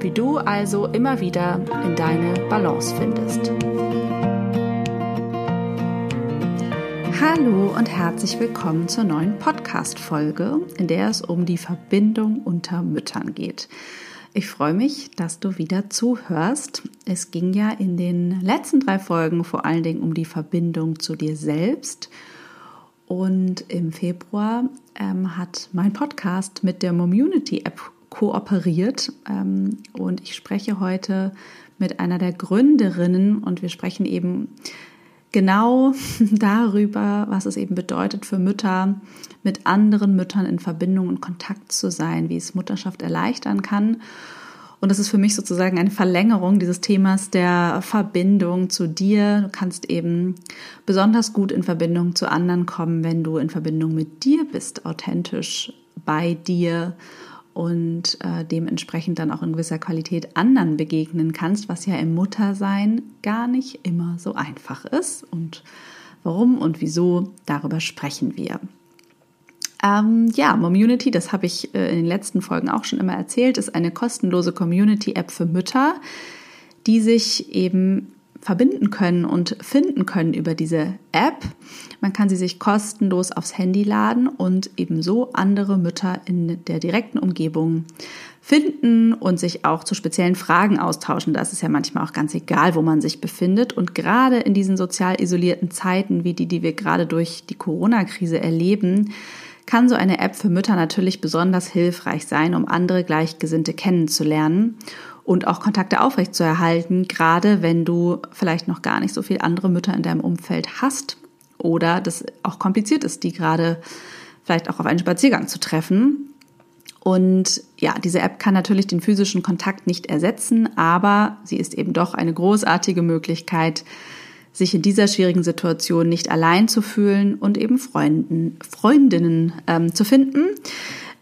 wie du also immer wieder in deine Balance findest. Hallo und herzlich willkommen zur neuen Podcast-Folge, in der es um die Verbindung unter Müttern geht. Ich freue mich, dass du wieder zuhörst. Es ging ja in den letzten drei Folgen vor allen Dingen um die Verbindung zu dir selbst. Und im Februar ähm, hat mein Podcast mit der Momunity App kooperiert. Ähm, und ich spreche heute mit einer der Gründerinnen und wir sprechen eben genau darüber, was es eben bedeutet für Mütter, mit anderen Müttern in Verbindung und Kontakt zu sein, wie es Mutterschaft erleichtern kann. Und das ist für mich sozusagen eine Verlängerung dieses Themas der Verbindung zu dir. Du kannst eben besonders gut in Verbindung zu anderen kommen, wenn du in Verbindung mit dir bist, authentisch bei dir und äh, dementsprechend dann auch in gewisser Qualität anderen begegnen kannst, was ja im Muttersein gar nicht immer so einfach ist. Und warum und wieso, darüber sprechen wir. Ähm, ja, Momunity, das habe ich äh, in den letzten Folgen auch schon immer erzählt, ist eine kostenlose Community-App für Mütter, die sich eben verbinden können und finden können über diese App. Man kann sie sich kostenlos aufs Handy laden und ebenso andere Mütter in der direkten Umgebung finden und sich auch zu speziellen Fragen austauschen. Das ist ja manchmal auch ganz egal, wo man sich befindet. Und gerade in diesen sozial isolierten Zeiten wie die, die wir gerade durch die Corona-Krise erleben, kann so eine App für Mütter natürlich besonders hilfreich sein, um andere Gleichgesinnte kennenzulernen und auch Kontakte aufrechtzuerhalten, gerade wenn du vielleicht noch gar nicht so viele andere Mütter in deinem Umfeld hast oder das auch kompliziert ist, die gerade vielleicht auch auf einen Spaziergang zu treffen. Und ja, diese App kann natürlich den physischen Kontakt nicht ersetzen, aber sie ist eben doch eine großartige Möglichkeit, sich in dieser schwierigen Situation nicht allein zu fühlen und eben Freunden, Freundinnen ähm, zu finden,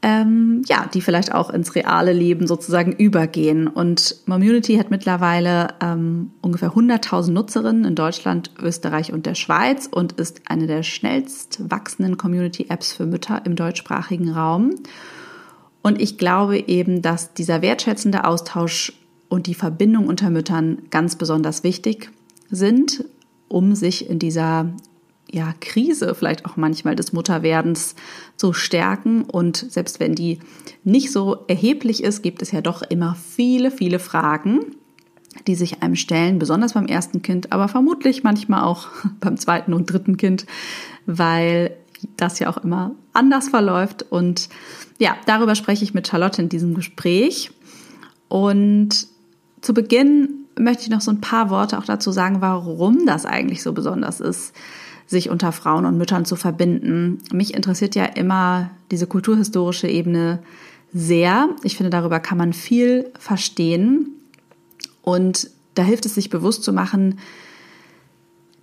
ähm, ja, die vielleicht auch ins reale Leben sozusagen übergehen. Und Momunity hat mittlerweile ähm, ungefähr 100.000 Nutzerinnen in Deutschland, Österreich und der Schweiz und ist eine der schnellst wachsenden Community-Apps für Mütter im deutschsprachigen Raum. Und ich glaube eben, dass dieser wertschätzende Austausch und die Verbindung unter Müttern ganz besonders wichtig sind, um sich in dieser ja, Krise vielleicht auch manchmal des Mutterwerdens zu stärken. Und selbst wenn die nicht so erheblich ist, gibt es ja doch immer viele, viele Fragen, die sich einem stellen, besonders beim ersten Kind, aber vermutlich manchmal auch beim zweiten und dritten Kind, weil das ja auch immer anders verläuft. Und ja, darüber spreche ich mit Charlotte in diesem Gespräch. Und zu Beginn möchte ich noch so ein paar Worte auch dazu sagen, warum das eigentlich so besonders ist sich unter Frauen und Müttern zu verbinden. Mich interessiert ja immer diese kulturhistorische Ebene sehr. Ich finde, darüber kann man viel verstehen. Und da hilft es sich bewusst zu machen,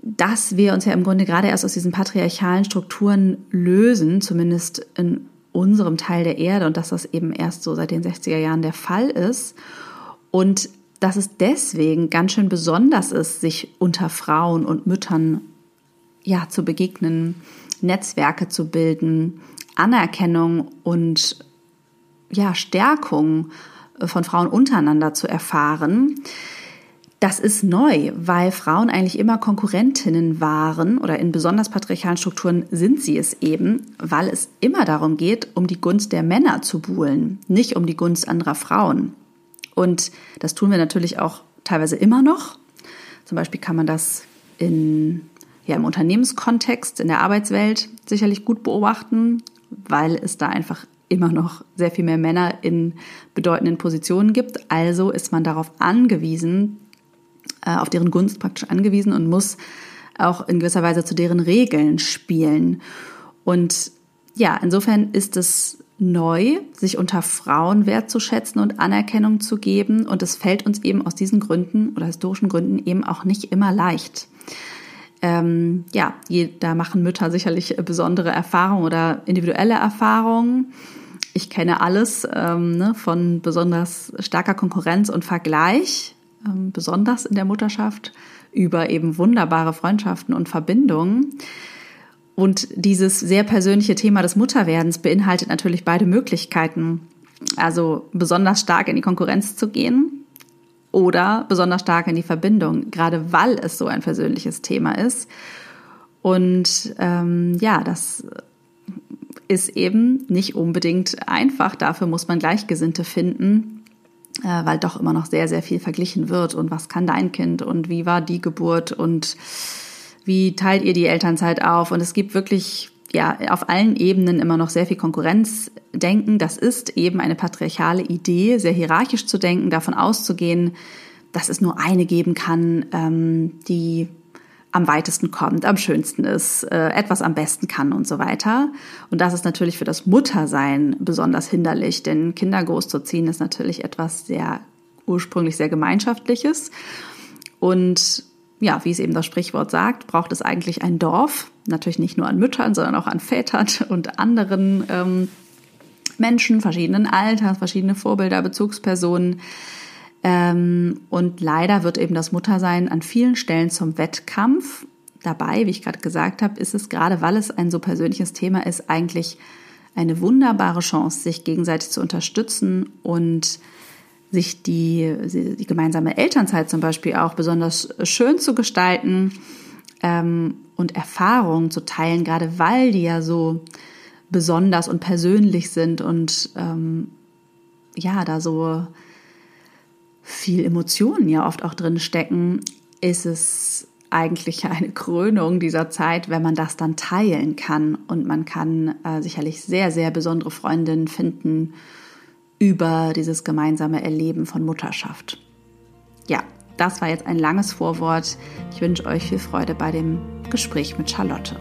dass wir uns ja im Grunde gerade erst aus diesen patriarchalen Strukturen lösen, zumindest in unserem Teil der Erde und dass das eben erst so seit den 60er Jahren der Fall ist. Und dass es deswegen ganz schön besonders ist, sich unter Frauen und Müttern ja, zu begegnen, Netzwerke zu bilden, Anerkennung und ja, Stärkung äh, von Frauen untereinander zu erfahren. Das ist neu, weil Frauen eigentlich immer Konkurrentinnen waren oder in besonders patriarchalen Strukturen sind sie es eben, weil es immer darum geht, um die Gunst der Männer zu buhlen, nicht um die Gunst anderer Frauen. Und das tun wir natürlich auch teilweise immer noch. Zum Beispiel kann man das in, ja, im Unternehmenskontext, in der Arbeitswelt sicherlich gut beobachten, weil es da einfach immer noch sehr viel mehr Männer in bedeutenden Positionen gibt. Also ist man darauf angewiesen, äh, auf deren Gunst praktisch angewiesen und muss auch in gewisser Weise zu deren Regeln spielen. Und ja, insofern ist es neu, sich unter Frauen wertzuschätzen und Anerkennung zu geben. Und es fällt uns eben aus diesen Gründen oder historischen Gründen eben auch nicht immer leicht. Ähm, ja, da machen Mütter sicherlich besondere Erfahrungen oder individuelle Erfahrungen. Ich kenne alles ähm, ne, von besonders starker Konkurrenz und Vergleich, ähm, besonders in der Mutterschaft, über eben wunderbare Freundschaften und Verbindungen. Und dieses sehr persönliche Thema des Mutterwerdens beinhaltet natürlich beide Möglichkeiten. Also besonders stark in die Konkurrenz zu gehen oder besonders stark in die Verbindung, gerade weil es so ein persönliches Thema ist. Und ähm, ja, das ist eben nicht unbedingt einfach. Dafür muss man Gleichgesinnte finden, äh, weil doch immer noch sehr, sehr viel verglichen wird. Und was kann dein Kind und wie war die Geburt und wie teilt ihr die Elternzeit auf? Und es gibt wirklich ja auf allen Ebenen immer noch sehr viel Konkurrenzdenken. Das ist eben eine patriarchale Idee, sehr hierarchisch zu denken, davon auszugehen, dass es nur eine geben kann, ähm, die am weitesten kommt, am schönsten ist, äh, etwas am besten kann und so weiter. Und das ist natürlich für das Muttersein besonders hinderlich, denn Kinder großzuziehen ist natürlich etwas sehr ursprünglich sehr gemeinschaftliches. Und ja, wie es eben das Sprichwort sagt, braucht es eigentlich ein Dorf, natürlich nicht nur an Müttern, sondern auch an Vätern und anderen ähm, Menschen verschiedenen Alters, verschiedene Vorbilder, Bezugspersonen. Ähm, und leider wird eben das Muttersein an vielen Stellen zum Wettkampf. Dabei, wie ich gerade gesagt habe, ist es gerade, weil es ein so persönliches Thema ist, eigentlich eine wunderbare Chance, sich gegenseitig zu unterstützen und sich die, die gemeinsame Elternzeit zum Beispiel auch besonders schön zu gestalten ähm, und Erfahrungen zu teilen, gerade weil die ja so besonders und persönlich sind und ähm, ja, da so viel Emotionen ja oft auch drin stecken, ist es eigentlich eine Krönung dieser Zeit, wenn man das dann teilen kann. Und man kann äh, sicherlich sehr, sehr besondere Freundinnen finden über dieses gemeinsame Erleben von Mutterschaft. Ja, das war jetzt ein langes Vorwort. Ich wünsche euch viel Freude bei dem Gespräch mit Charlotte.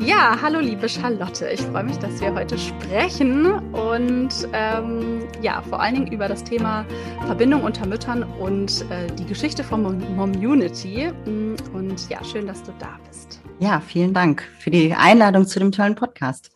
Ja, hallo liebe Charlotte. Ich freue mich, dass wir heute sprechen und ähm, ja, vor allen Dingen über das Thema Verbindung unter Müttern und äh, die Geschichte von Momunity. Und ja, schön, dass du da bist. Ja, vielen Dank für die Einladung zu dem tollen Podcast.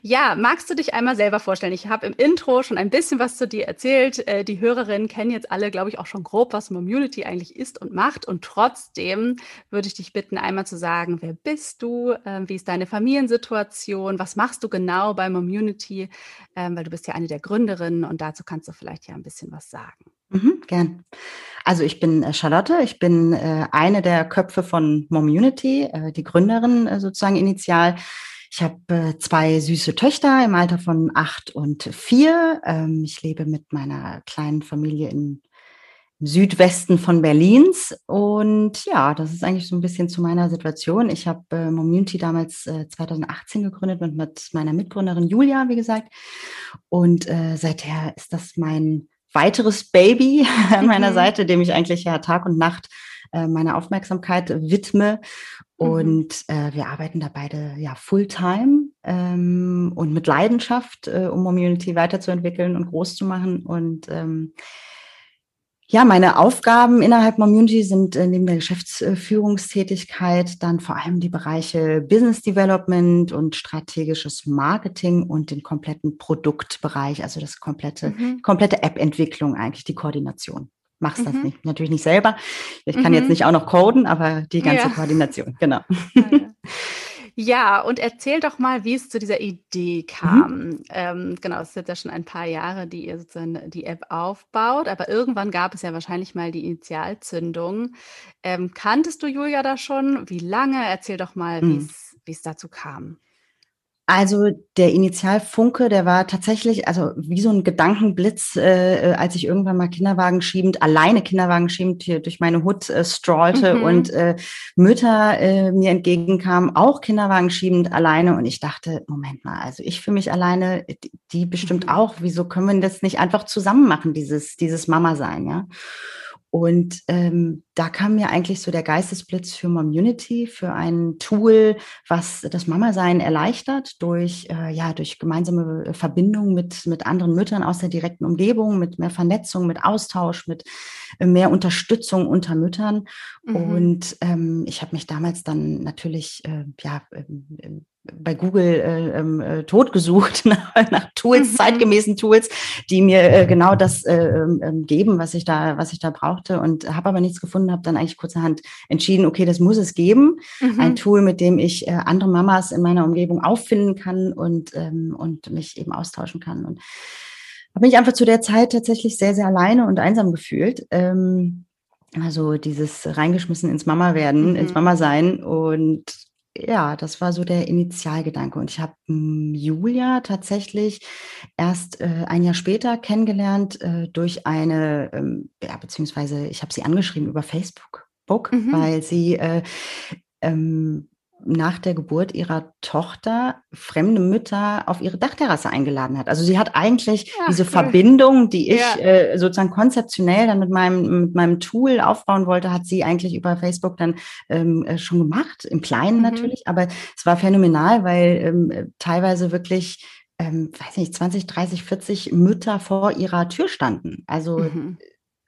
Ja, magst du dich einmal selber vorstellen? Ich habe im Intro schon ein bisschen was zu dir erzählt. Äh, die Hörerinnen kennen jetzt alle, glaube ich, auch schon grob, was Momunity eigentlich ist und macht. Und trotzdem würde ich dich bitten, einmal zu sagen, wer bist du? Ähm, wie ist deine Familiensituation? Was machst du genau bei Momunity? Ähm, weil du bist ja eine der Gründerinnen und dazu kannst du vielleicht ja ein bisschen was sagen. Mhm, gern. Also ich bin äh, Charlotte, ich bin äh, eine der Köpfe von Momunity, äh, die Gründerin äh, sozusagen initial. Ich habe äh, zwei süße Töchter im Alter von acht und vier. Ähm, ich lebe mit meiner kleinen Familie in, im Südwesten von Berlins. Und ja, das ist eigentlich so ein bisschen zu meiner Situation. Ich habe äh, Momunity damals 2018 gegründet und mit meiner Mitgründerin Julia, wie gesagt. Und seither ist das mein weiteres Baby an meiner mhm. Seite, dem ich eigentlich ja Tag und Nacht äh, meine Aufmerksamkeit widme. Mhm. Und äh, wir arbeiten da beide ja Fulltime ähm, und mit Leidenschaft, äh, um Community weiterzuentwickeln und groß zu machen. Und ähm, ja, meine Aufgaben innerhalb Community sind äh, neben der Geschäftsführungstätigkeit dann vor allem die Bereiche Business Development und strategisches Marketing und den kompletten Produktbereich, also das komplette, mhm. komplette App-Entwicklung eigentlich, die Koordination. Machst mhm. das nicht, natürlich nicht selber. Ich kann mhm. jetzt nicht auch noch coden, aber die ganze ja. Koordination, genau. Ja, und erzähl doch mal, wie es zu dieser Idee kam. Mhm. Ähm, genau, es sind ja schon ein paar Jahre, die ihr sozusagen die App aufbaut, aber irgendwann gab es ja wahrscheinlich mal die Initialzündung. Ähm, kanntest du Julia da schon? Wie lange? Erzähl doch mal, mhm. wie es dazu kam. Also der Initialfunke, der war tatsächlich, also wie so ein Gedankenblitz, äh, äh, als ich irgendwann mal Kinderwagen schiebend, alleine Kinderwagen schiebend hier durch meine Hut äh, strollte mhm. und äh, Mütter äh, mir entgegenkamen, auch Kinderwagen schiebend alleine. Und ich dachte, Moment mal, also ich für mich alleine, die, bestimmt mhm. auch. Wieso können wir das nicht einfach zusammen machen, dieses, dieses Mama-Sein, ja? Und ähm, da kam mir eigentlich so der Geistesblitz für Momunity, für ein Tool, was das Mama-Sein erleichtert durch, äh, ja, durch gemeinsame Verbindung mit, mit anderen Müttern aus der direkten Umgebung, mit mehr Vernetzung, mit Austausch, mit äh, mehr Unterstützung unter Müttern. Mhm. Und ähm, ich habe mich damals dann natürlich, äh, ja, bei Google äh, ähm, äh, totgesucht nach, nach Tools, mhm. zeitgemäßen Tools, die mir äh, genau das äh, äh, geben, was ich da, was ich da brauchte und habe aber nichts gefunden, habe dann eigentlich kurzerhand entschieden, okay, das muss es geben, mhm. ein Tool, mit dem ich äh, andere Mamas in meiner Umgebung auffinden kann und ähm, und mich eben austauschen kann und habe mich einfach zu der Zeit tatsächlich sehr sehr alleine und einsam gefühlt. Ähm, also dieses reingeschmissen ins Mama werden, mhm. ins Mama sein und ja, das war so der Initialgedanke. Und ich habe hm, Julia tatsächlich erst äh, ein Jahr später kennengelernt äh, durch eine, ähm, ja, beziehungsweise ich habe sie angeschrieben über Facebook, Book, mhm. weil sie äh, ähm, nach der Geburt ihrer Tochter fremde Mütter auf ihre Dachterrasse eingeladen hat. Also sie hat eigentlich ja, diese cool. Verbindung, die ich ja. äh, sozusagen konzeptionell dann mit meinem, mit meinem Tool aufbauen wollte, hat sie eigentlich über Facebook dann ähm, äh, schon gemacht, im Kleinen mhm. natürlich, aber es war phänomenal, weil ähm, teilweise wirklich ähm, weiß nicht, 20, 30, 40 Mütter vor ihrer Tür standen. Also mhm.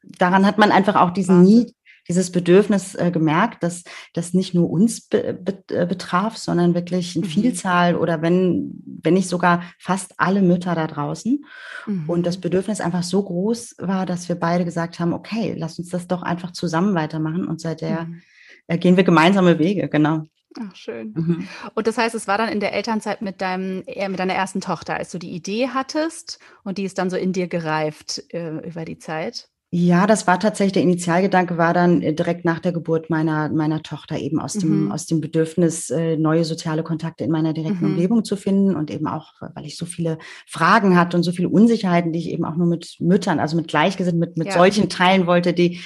daran hat man einfach auch diesen Need dieses Bedürfnis äh, gemerkt, dass das nicht nur uns be be äh, betraf, sondern wirklich eine mhm. Vielzahl oder wenn, wenn nicht sogar fast alle Mütter da draußen. Mhm. Und das mhm. Bedürfnis einfach so groß war, dass wir beide gesagt haben, okay, lass uns das doch einfach zusammen weitermachen. Und seither mhm. äh, gehen wir gemeinsame Wege, genau. Ach, schön. Mhm. Und das heißt, es war dann in der Elternzeit mit deinem, äh, mit deiner ersten Tochter, als du die Idee hattest und die ist dann so in dir gereift äh, über die Zeit? Ja, das war tatsächlich der Initialgedanke, war dann äh, direkt nach der Geburt meiner, meiner Tochter eben aus, dem, mhm. aus dem Bedürfnis, äh, neue soziale Kontakte in meiner direkten mhm. Umgebung zu finden und eben auch, weil ich so viele Fragen hatte und so viele Unsicherheiten, die ich eben auch nur mit Müttern, also mit Gleichgesinnten, mit, mit ja. solchen teilen wollte, die,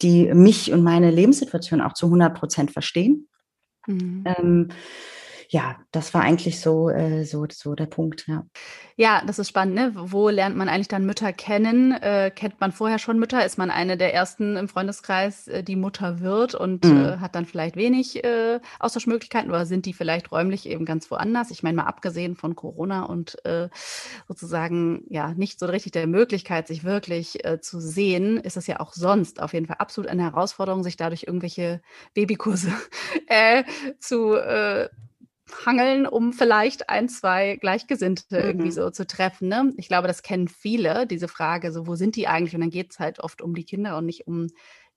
die mich und meine Lebenssituation auch zu 100 Prozent verstehen. Mhm. Ähm, ja, das war eigentlich so, äh, so, so der Punkt, ja. Ja, das ist spannend, ne? Wo lernt man eigentlich dann Mütter kennen? Äh, kennt man vorher schon Mütter? Ist man eine der ersten im Freundeskreis, äh, die Mutter wird und mhm. äh, hat dann vielleicht wenig äh, Austauschmöglichkeiten oder sind die vielleicht räumlich eben ganz woanders? Ich meine, mal abgesehen von Corona und äh, sozusagen ja nicht so richtig der Möglichkeit, sich wirklich zu sehen, ist es ja auch sonst auf jeden Fall absolut eine Herausforderung, sich dadurch irgendwelche Babykurse zu hangeln, um vielleicht ein, zwei Gleichgesinnte mhm. irgendwie so zu treffen. Ne? Ich glaube, das kennen viele, diese Frage, so wo sind die eigentlich? Und dann geht es halt oft um die Kinder und nicht um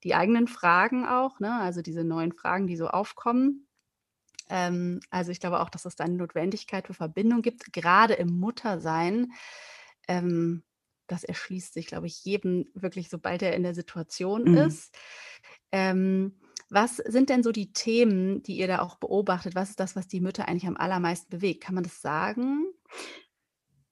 die eigenen Fragen auch, ne? also diese neuen Fragen, die so aufkommen. Ähm, also ich glaube auch, dass es da eine Notwendigkeit für Verbindung gibt, gerade im Muttersein. Ähm, das erschließt sich, glaube ich, jedem wirklich, sobald er in der Situation mhm. ist. Ähm, was sind denn so die Themen, die ihr da auch beobachtet? Was ist das, was die Mütter eigentlich am allermeisten bewegt? Kann man das sagen?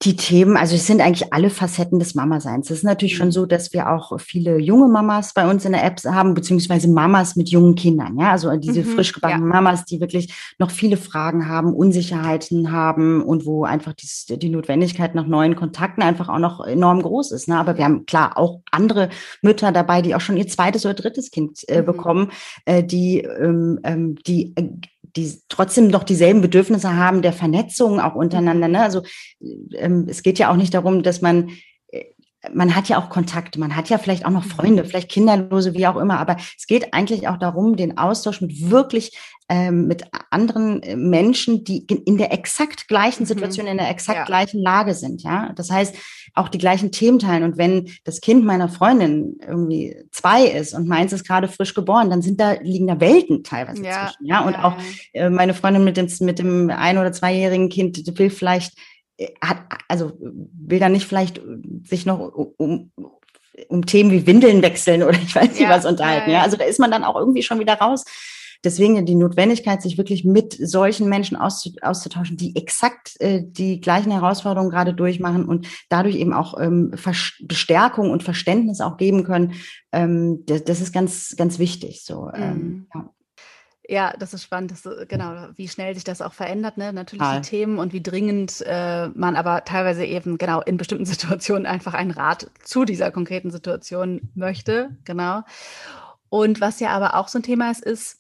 Die Themen, also es sind eigentlich alle Facetten des Mama-Seins. Es ist natürlich schon mhm. so, dass wir auch viele junge Mamas bei uns in der App haben, beziehungsweise Mamas mit jungen Kindern. Ja, also diese mhm, frisch gebackenen ja. Mamas, die wirklich noch viele Fragen haben, Unsicherheiten haben und wo einfach die, die Notwendigkeit nach neuen Kontakten einfach auch noch enorm groß ist. Ne? Aber wir haben klar auch andere Mütter dabei, die auch schon ihr zweites oder drittes Kind äh, mhm. bekommen, äh, die, ähm, ähm die äh, die trotzdem noch dieselben Bedürfnisse haben der Vernetzung auch untereinander. Ne? Also ähm, es geht ja auch nicht darum, dass man man hat ja auch Kontakte, man hat ja vielleicht auch noch mhm. Freunde, vielleicht Kinderlose, wie auch immer, aber es geht eigentlich auch darum, den Austausch mit wirklich ähm, mit anderen äh, Menschen, die in der exakt gleichen mhm. Situation, in der exakt ja. gleichen Lage sind. Ja, das heißt auch die gleichen Themen teilen. Und wenn das Kind meiner Freundin irgendwie zwei ist und meins ist gerade frisch geboren, dann sind da liegen da Welten teilweise ja. zwischen. Ja, und ja, auch äh, meine Freundin mit dem mit dem ein oder zweijährigen Kind will vielleicht hat also will da nicht vielleicht sich noch um, um Themen wie Windeln wechseln oder ich weiß nicht was unterhalten. Ja, also da ist man dann auch irgendwie schon wieder raus deswegen die Notwendigkeit, sich wirklich mit solchen Menschen auszutauschen, die exakt äh, die gleichen Herausforderungen gerade durchmachen und dadurch eben auch ähm, Bestärkung und Verständnis auch geben können. Ähm, das, das, ist ganz, ganz wichtig. So, ähm, mhm. ja. Ja, das ist spannend, dass, genau, wie schnell sich das auch verändert, ne? Natürlich ah. die Themen und wie dringend äh, man aber teilweise eben genau in bestimmten Situationen einfach einen Rat zu dieser konkreten Situation möchte, genau. Und was ja aber auch so ein Thema ist, ist,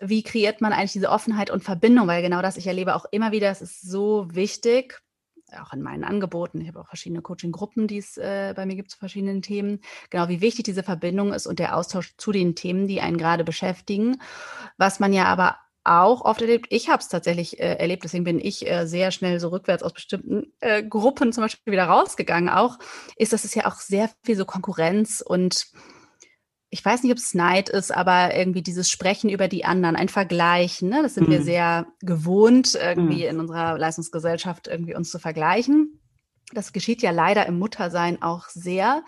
wie kreiert man eigentlich diese Offenheit und Verbindung? Weil genau das, ich erlebe auch immer wieder, es ist so wichtig, auch in meinen Angeboten. Ich habe auch verschiedene Coaching-Gruppen, die es äh, bei mir gibt zu verschiedenen Themen. Genau, wie wichtig diese Verbindung ist und der Austausch zu den Themen, die einen gerade beschäftigen. Was man ja aber auch oft erlebt, ich habe es tatsächlich äh, erlebt, deswegen bin ich äh, sehr schnell so rückwärts aus bestimmten äh, Gruppen zum Beispiel wieder rausgegangen auch, ist, dass es ja auch sehr viel so Konkurrenz und ich weiß nicht, ob es Neid ist, aber irgendwie dieses Sprechen über die anderen, ein Vergleichen, ne? das sind mhm. wir sehr gewohnt, irgendwie mhm. in unserer Leistungsgesellschaft irgendwie uns zu vergleichen. Das geschieht ja leider im Muttersein auch sehr.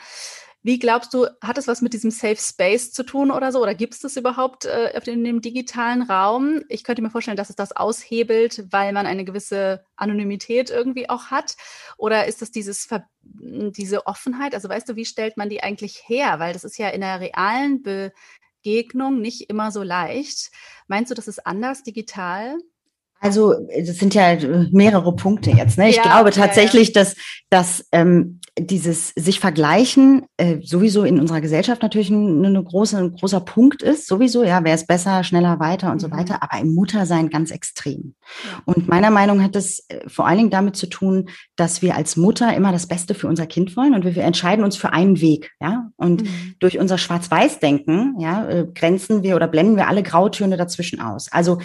Wie glaubst du, hat es was mit diesem Safe Space zu tun oder so? Oder gibt es das überhaupt äh, in dem digitalen Raum? Ich könnte mir vorstellen, dass es das aushebelt, weil man eine gewisse Anonymität irgendwie auch hat. Oder ist das dieses, diese Offenheit? Also weißt du, wie stellt man die eigentlich her? Weil das ist ja in der realen Begegnung nicht immer so leicht. Meinst du, das ist anders digital? Also, das sind ja mehrere Punkte jetzt. Ne? Ich ja, glaube tatsächlich, ja, ja. dass, dass ähm, dieses sich vergleichen äh, sowieso in unserer Gesellschaft natürlich ein, eine große, ein großer Punkt ist. Sowieso, ja, wer ist besser, schneller, weiter und mhm. so weiter. Aber im Muttersein ganz extrem. Und meiner Meinung hat es äh, vor allen Dingen damit zu tun, dass wir als Mutter immer das Beste für unser Kind wollen und wir, wir entscheiden uns für einen Weg. Ja, und mhm. durch unser Schwarz-Weiß-Denken ja, äh, grenzen wir oder blenden wir alle Grautöne dazwischen aus. Also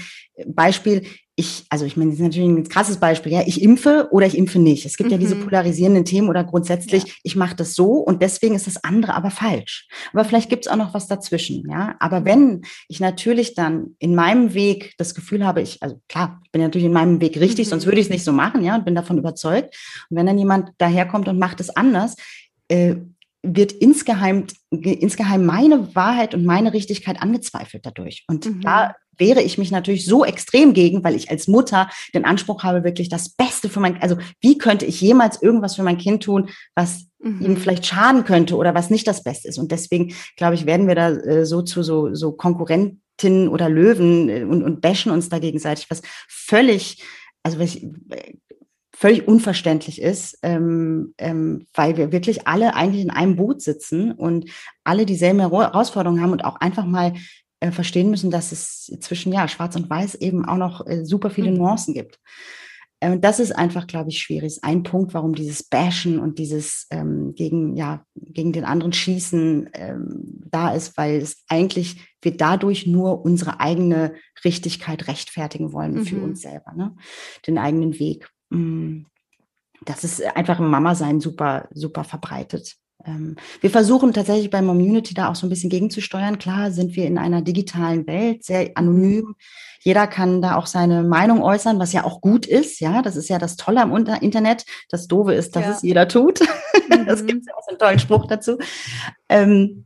Beispiel, ich, also ich meine, das ist natürlich ein krasses Beispiel, ja, ich impfe oder ich impfe nicht. Es gibt mhm. ja diese mhm. polarisierenden Themen oder grundsätzlich, ja. ich mache das so und deswegen ist das andere aber falsch. Aber vielleicht gibt es auch noch was dazwischen, ja. Aber wenn ich natürlich dann in meinem Weg das Gefühl habe, ich, also klar, ich bin natürlich in meinem Weg richtig, mhm. sonst würde ich es nicht so machen, ja, und bin davon überzeugt. Und wenn dann jemand daherkommt und macht es anders, äh, wird insgeheim, insgeheim meine Wahrheit und meine Richtigkeit angezweifelt dadurch. Und mhm. da wehre ich mich natürlich so extrem gegen, weil ich als Mutter den Anspruch habe, wirklich das Beste für mein, also wie könnte ich jemals irgendwas für mein Kind tun, was mhm. ihm vielleicht schaden könnte oder was nicht das Beste ist. Und deswegen, glaube ich, werden wir da äh, so zu so, so Konkurrentinnen oder Löwen äh, und, und bashen uns da gegenseitig, was völlig, also was ich, völlig unverständlich ist, ähm, ähm, weil wir wirklich alle eigentlich in einem Boot sitzen und alle dieselben Herausforderungen haben und auch einfach mal äh, verstehen müssen, dass es zwischen ja Schwarz und Weiß eben auch noch äh, super viele mhm. Nuancen gibt. Äh, und das ist einfach, glaube ich, schwierig. Ist ein Punkt, warum dieses Bashen und dieses ähm, gegen ja gegen den anderen Schießen ähm, da ist, weil es eigentlich wir dadurch nur unsere eigene Richtigkeit rechtfertigen wollen mhm. für uns selber, ne? den eigenen Weg. Mm. Das ist einfach im Mama-Sein super, super verbreitet. Ähm, wir versuchen tatsächlich bei Community da auch so ein bisschen gegenzusteuern. Klar sind wir in einer digitalen Welt, sehr anonym. Jeder kann da auch seine Meinung äußern, was ja auch gut ist. Ja, das ist ja das Tolle am Internet. Das Doofe ist, dass ja. es jeder tut. Mhm. Das gibt ja auch so einen tollen Spruch dazu. Ähm,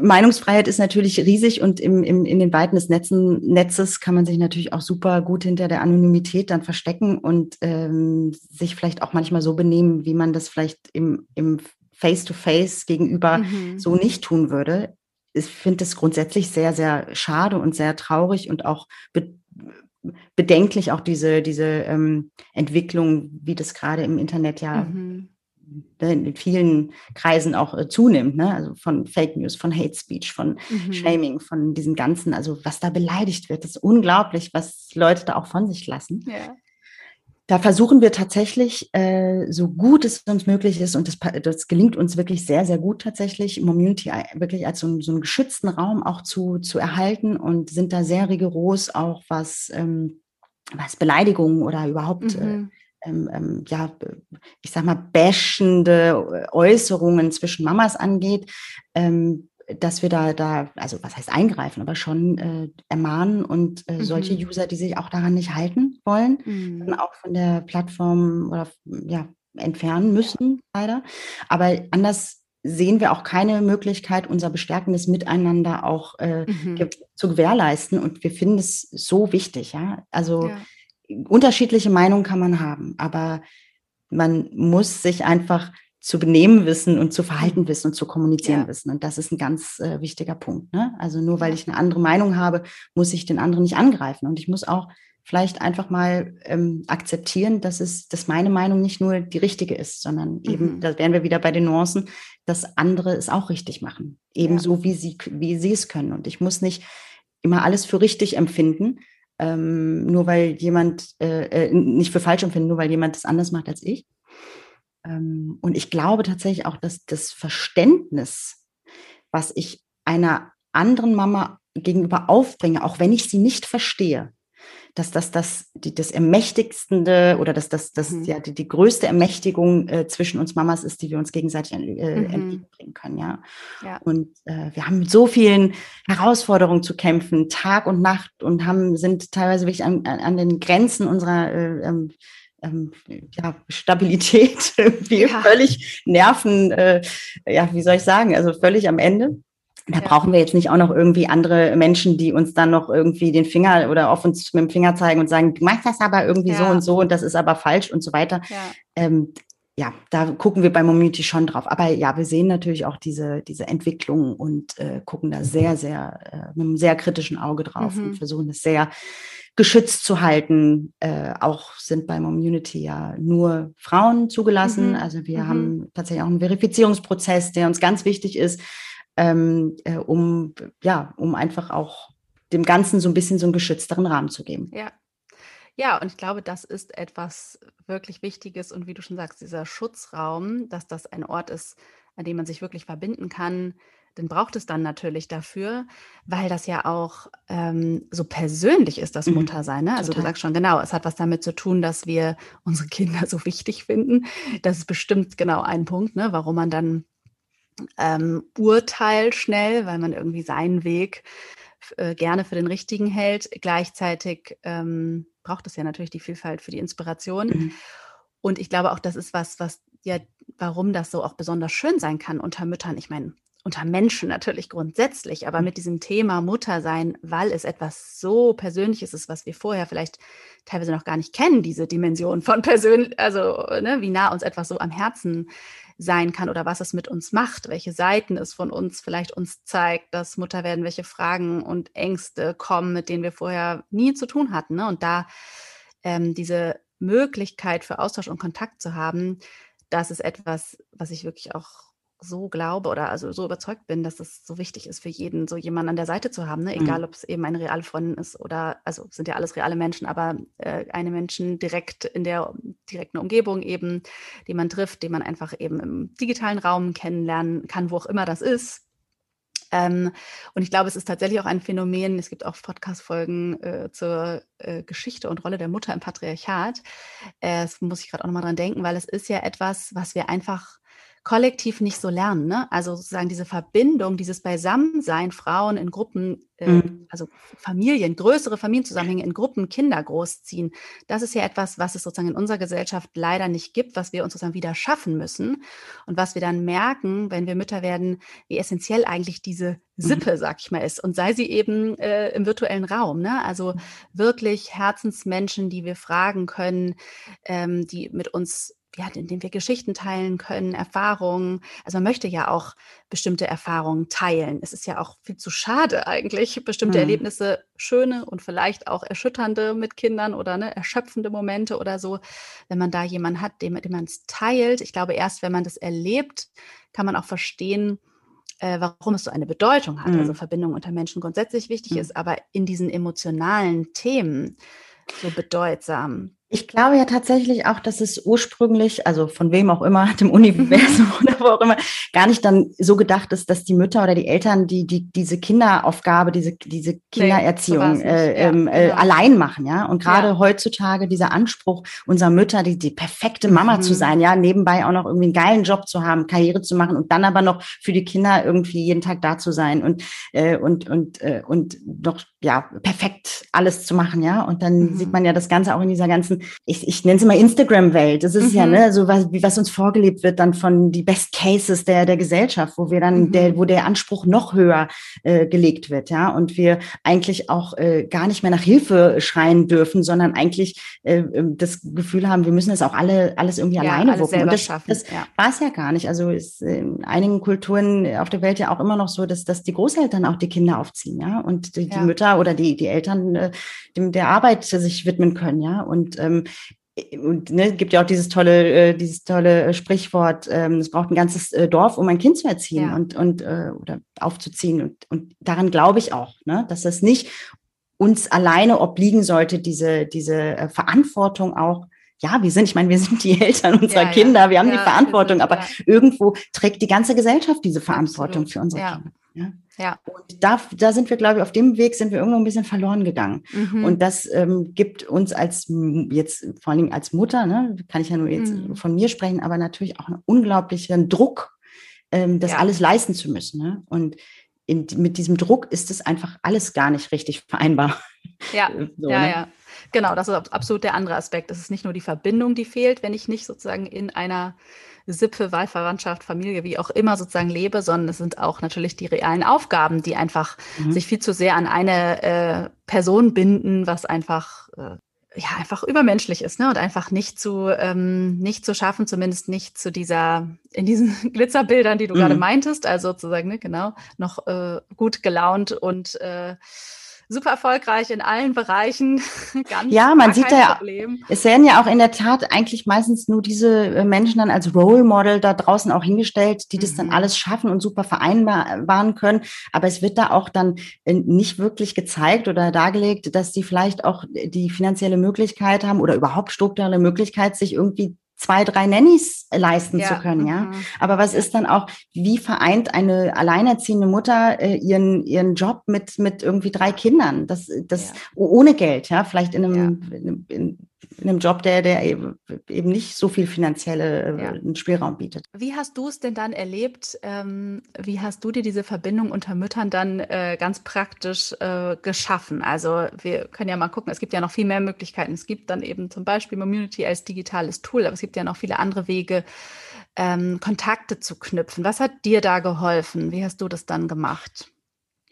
Meinungsfreiheit ist natürlich riesig und im, im, in den Weiten des Netzen, Netzes kann man sich natürlich auch super gut hinter der Anonymität dann verstecken und ähm, sich vielleicht auch manchmal so benehmen, wie man das vielleicht im, im Face-to-Face -face gegenüber mhm. so nicht tun würde. Ich finde es grundsätzlich sehr, sehr schade und sehr traurig und auch be bedenklich, auch diese, diese ähm, Entwicklung, wie das gerade im Internet ja mhm Ne, in vielen Kreisen auch äh, zunimmt, ne? also von Fake News, von Hate Speech, von mhm. Shaming, von diesem Ganzen, also was da beleidigt wird, ist unglaublich, was Leute da auch von sich lassen. Ja. Da versuchen wir tatsächlich, äh, so gut es uns möglich ist, und das, das gelingt uns wirklich sehr, sehr gut tatsächlich, Community wirklich als so, so einen geschützten Raum auch zu, zu erhalten und sind da sehr rigoros auch was, ähm, was Beleidigungen oder überhaupt äh, mhm. äh, ähm, ähm, ja, ich sag mal, bashende Äußerungen zwischen Mamas angeht, ähm, dass wir da, da, also was heißt eingreifen, aber schon äh, ermahnen und äh, mhm. solche User, die sich auch daran nicht halten wollen, mhm. dann auch von der Plattform oder ja, entfernen müssen, leider. Aber anders sehen wir auch keine Möglichkeit, unser bestärkendes Miteinander auch äh, mhm. ge zu gewährleisten. Und wir finden es so wichtig, ja. Also ja. unterschiedliche Meinungen kann man haben, aber man muss sich einfach zu benehmen wissen und zu verhalten mhm. wissen und zu kommunizieren ja. wissen. Und das ist ein ganz äh, wichtiger Punkt. Ne? Also nur weil ich eine andere Meinung habe, muss ich den anderen nicht angreifen. Und ich muss auch vielleicht einfach mal ähm, akzeptieren, dass es, dass meine Meinung nicht nur die richtige ist, sondern eben, mhm. da wären wir wieder bei den Nuancen, dass andere es auch richtig machen. Ebenso ja. wie sie, wie sie es können. Und ich muss nicht immer alles für richtig empfinden, ähm, nur weil jemand, äh, äh, nicht für falsch empfinden, nur weil jemand das anders macht als ich. Ähm, und ich glaube tatsächlich auch, dass das Verständnis, was ich einer anderen Mama gegenüber aufbringe, auch wenn ich sie nicht verstehe, dass das das, die, das Ermächtigste oder dass das, das mhm. ja die, die größte Ermächtigung äh, zwischen uns Mamas ist, die wir uns gegenseitig äh, mhm. entgegenbringen können, ja. ja. Und äh, wir haben mit so vielen Herausforderungen zu kämpfen, Tag und Nacht und haben, sind teilweise wirklich an, an den Grenzen unserer äh, ähm, ja, Stabilität, irgendwie ja. völlig Nerven, äh, ja, wie soll ich sagen, also völlig am Ende. Da ja. brauchen wir jetzt nicht auch noch irgendwie andere Menschen, die uns dann noch irgendwie den Finger oder auf uns mit dem Finger zeigen und sagen, du machst das aber irgendwie ja. so und so und das ist aber falsch und so weiter. Ja. Ähm, ja, da gucken wir bei Momunity schon drauf. Aber ja, wir sehen natürlich auch diese, diese Entwicklung und äh, gucken da sehr, sehr äh, mit einem sehr kritischen Auge drauf mhm. und versuchen es sehr geschützt zu halten. Äh, auch sind bei Momunity ja nur Frauen zugelassen. Mhm. Also wir mhm. haben tatsächlich auch einen Verifizierungsprozess, der uns ganz wichtig ist ähm, äh, um, ja, um einfach auch dem Ganzen so ein bisschen so einen geschützteren Rahmen zu geben. Ja. Ja, und ich glaube, das ist etwas wirklich Wichtiges und wie du schon sagst, dieser Schutzraum, dass das ein Ort ist, an dem man sich wirklich verbinden kann, den braucht es dann natürlich dafür, weil das ja auch ähm, so persönlich ist, das mhm. Muttersein. Ne? Also Total. du sagst schon genau, es hat was damit zu tun, dass wir unsere Kinder so wichtig finden. Das ist bestimmt genau ein Punkt, ne, warum man dann ähm, urteilt schnell, weil man irgendwie seinen Weg äh, gerne für den richtigen hält. Gleichzeitig ähm, braucht es ja natürlich die Vielfalt für die Inspiration. Mhm. Und ich glaube auch, das ist was, was ja, warum das so auch besonders schön sein kann unter Müttern. Ich meine, unter Menschen natürlich grundsätzlich, aber mhm. mit diesem Thema Muttersein, weil es etwas so Persönliches ist, was wir vorher vielleicht teilweise noch gar nicht kennen, diese Dimension von persönlich, also ne, wie nah uns etwas so am Herzen sein kann oder was es mit uns macht, welche Seiten es von uns vielleicht uns zeigt, dass Mutter werden, welche Fragen und Ängste kommen, mit denen wir vorher nie zu tun hatten. Ne? Und da ähm, diese Möglichkeit für Austausch und Kontakt zu haben, das ist etwas, was ich wirklich auch so glaube oder also so überzeugt bin, dass es so wichtig ist für jeden, so jemanden an der Seite zu haben, ne? egal mhm. ob es eben eine reale Freundin ist oder, also sind ja alles reale Menschen, aber äh, eine Menschen direkt in der direkten Umgebung eben, die man trifft, die man einfach eben im digitalen Raum kennenlernen kann, wo auch immer das ist. Ähm, und ich glaube, es ist tatsächlich auch ein Phänomen, es gibt auch Podcast-Folgen äh, zur äh, Geschichte und Rolle der Mutter im Patriarchat. Äh, das muss ich gerade auch nochmal dran denken, weil es ist ja etwas, was wir einfach kollektiv nicht so lernen. Ne? Also sozusagen diese Verbindung, dieses Beisammensein, Frauen in Gruppen, äh, mhm. also Familien, größere Familienzusammenhänge in Gruppen, Kinder großziehen. Das ist ja etwas, was es sozusagen in unserer Gesellschaft leider nicht gibt, was wir uns sozusagen wieder schaffen müssen. Und was wir dann merken, wenn wir Mütter werden, wie essentiell eigentlich diese mhm. Sippe, mhm. sag ich mal, ist. Und sei sie eben äh, im virtuellen Raum. Ne? Also wirklich Herzensmenschen, die wir fragen können, ähm, die mit uns ja, in dem wir Geschichten teilen können, Erfahrungen. Also man möchte ja auch bestimmte Erfahrungen teilen. Es ist ja auch viel zu schade eigentlich, bestimmte mhm. Erlebnisse, schöne und vielleicht auch erschütternde mit Kindern oder ne, erschöpfende Momente oder so, wenn man da jemanden hat, dem, dem man es teilt. Ich glaube, erst wenn man das erlebt, kann man auch verstehen, äh, warum es so eine Bedeutung hat. Also mhm. Also Verbindung unter Menschen grundsätzlich wichtig mhm. ist, aber in diesen emotionalen Themen so bedeutsam. Ich glaube ja tatsächlich auch, dass es ursprünglich, also von wem auch immer, dem Universum oder wo auch immer, gar nicht dann so gedacht ist, dass die Mütter oder die Eltern die, die diese Kinderaufgabe, diese, diese Kindererziehung nee, äh, ja, ähm, äh, genau. allein machen, ja. Und gerade ja. heutzutage dieser Anspruch unserer Mütter, die, die perfekte Mama mhm. zu sein, ja, nebenbei auch noch irgendwie einen geilen Job zu haben, Karriere zu machen und dann aber noch für die Kinder irgendwie jeden Tag da zu sein und, äh, und, und, äh, und noch, ja, perfekt alles zu machen, ja. Und dann mhm. sieht man ja das Ganze auch in dieser ganzen ganzen, ich, ich nenne es immer Instagram-Welt. Das ist mhm. ja, ne, so was, wie was uns vorgelebt wird dann von die Best Cases der, der Gesellschaft, wo wir dann, mhm. der, wo der Anspruch noch höher äh, gelegt wird, ja, und wir eigentlich auch äh, gar nicht mehr nach Hilfe schreien dürfen, sondern eigentlich äh, ähm, das Gefühl haben, wir müssen das auch alle, alles irgendwie ja, alleine wuppen. Und das, schaffen. das ja. war es ja gar nicht. Also ist in einigen Kulturen auf der Welt ja auch immer noch so, dass, dass die Großeltern auch die Kinder aufziehen, ja, und die, die Mütter oder die, die Eltern äh, dem, der Arbeit sich widmen können, ja. Und ähm, und ne, gibt ja auch dieses tolle, äh, dieses tolle äh, Sprichwort, ähm, es braucht ein ganzes äh, Dorf, um ein Kind zu erziehen ja. und, und äh, oder aufzuziehen. Und, und daran glaube ich auch, ne, dass das nicht uns alleine obliegen sollte, diese, diese äh, Verantwortung auch. Ja, wir sind, ich meine, wir sind die Eltern unserer ja, Kinder, ja. wir haben die Verantwortung, sind, aber irgendwo trägt die ganze Gesellschaft diese Verantwortung Absolut. für unsere Kinder. Ja. Ja. Und da, da sind wir, glaube ich, auf dem Weg sind wir irgendwo ein bisschen verloren gegangen. Mhm. Und das ähm, gibt uns als jetzt vor allen Dingen als Mutter, ne, kann ich ja nur jetzt mhm. von mir sprechen, aber natürlich auch einen unglaublichen Druck, ähm, das ja. alles leisten zu müssen. Ne? Und in, mit diesem Druck ist es einfach alles gar nicht richtig vereinbar. Ja, so, ja, ne? ja. Genau, das ist absolut der andere Aspekt. Es ist nicht nur die Verbindung, die fehlt, wenn ich nicht sozusagen in einer Sippe, Wahlverwandtschaft, Familie, wie auch immer sozusagen lebe, sondern es sind auch natürlich die realen Aufgaben, die einfach mhm. sich viel zu sehr an eine äh, Person binden, was einfach äh, ja einfach übermenschlich ist, ne? Und einfach nicht zu ähm, nicht zu schaffen, zumindest nicht zu dieser in diesen Glitzerbildern, die du mhm. gerade meintest, also sozusagen ne, genau noch äh, gut gelaunt und äh, super erfolgreich in allen Bereichen. Ganz ja, man sieht ja, Problem. es werden ja auch in der Tat eigentlich meistens nur diese äh, Menschen dann als Role Model da draußen auch hingestellt, die das mhm. dann alles schaffen und super vereinbaren können. Aber es wird da auch dann äh, nicht wirklich gezeigt oder dargelegt, dass die vielleicht auch die finanzielle Möglichkeit haben oder überhaupt strukturelle Möglichkeit, sich irgendwie zwei, drei Nannies leisten ja. zu können, ja. Mhm. Aber was ist dann auch, wie vereint eine alleinerziehende Mutter äh, ihren, ihren Job mit, mit irgendwie drei Kindern? Das, das ja. ohne Geld, ja, vielleicht in einem, in, in, in einem Job, der, der eben, eben nicht so viel finanzielle ja. Spielraum bietet. Wie hast du es denn dann erlebt? Ähm, wie hast du dir diese Verbindung unter Müttern dann äh, ganz praktisch äh, geschaffen? Also wir können ja mal gucken, es gibt ja noch viel mehr Möglichkeiten. Es gibt dann eben zum Beispiel Community als digitales Tool, aber es gibt ja noch viele andere Wege, ähm, Kontakte zu knüpfen. Was hat dir da geholfen? Wie hast du das dann gemacht?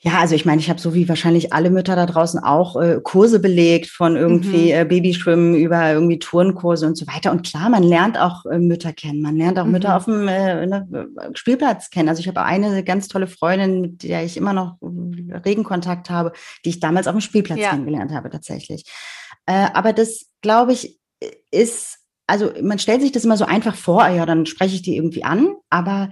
Ja, also ich meine, ich habe so wie wahrscheinlich alle Mütter da draußen auch äh, Kurse belegt von irgendwie mhm. äh, Babyschwimmen über irgendwie Turnkurse und so weiter. Und klar, man lernt auch äh, Mütter kennen. Man lernt auch mhm. Mütter auf dem äh, ne, Spielplatz kennen. Also ich habe eine ganz tolle Freundin, mit der ich immer noch äh, regen Kontakt habe, die ich damals auf dem Spielplatz ja. kennengelernt habe tatsächlich. Äh, aber das, glaube ich, ist, also man stellt sich das immer so einfach vor, ja, dann spreche ich die irgendwie an, aber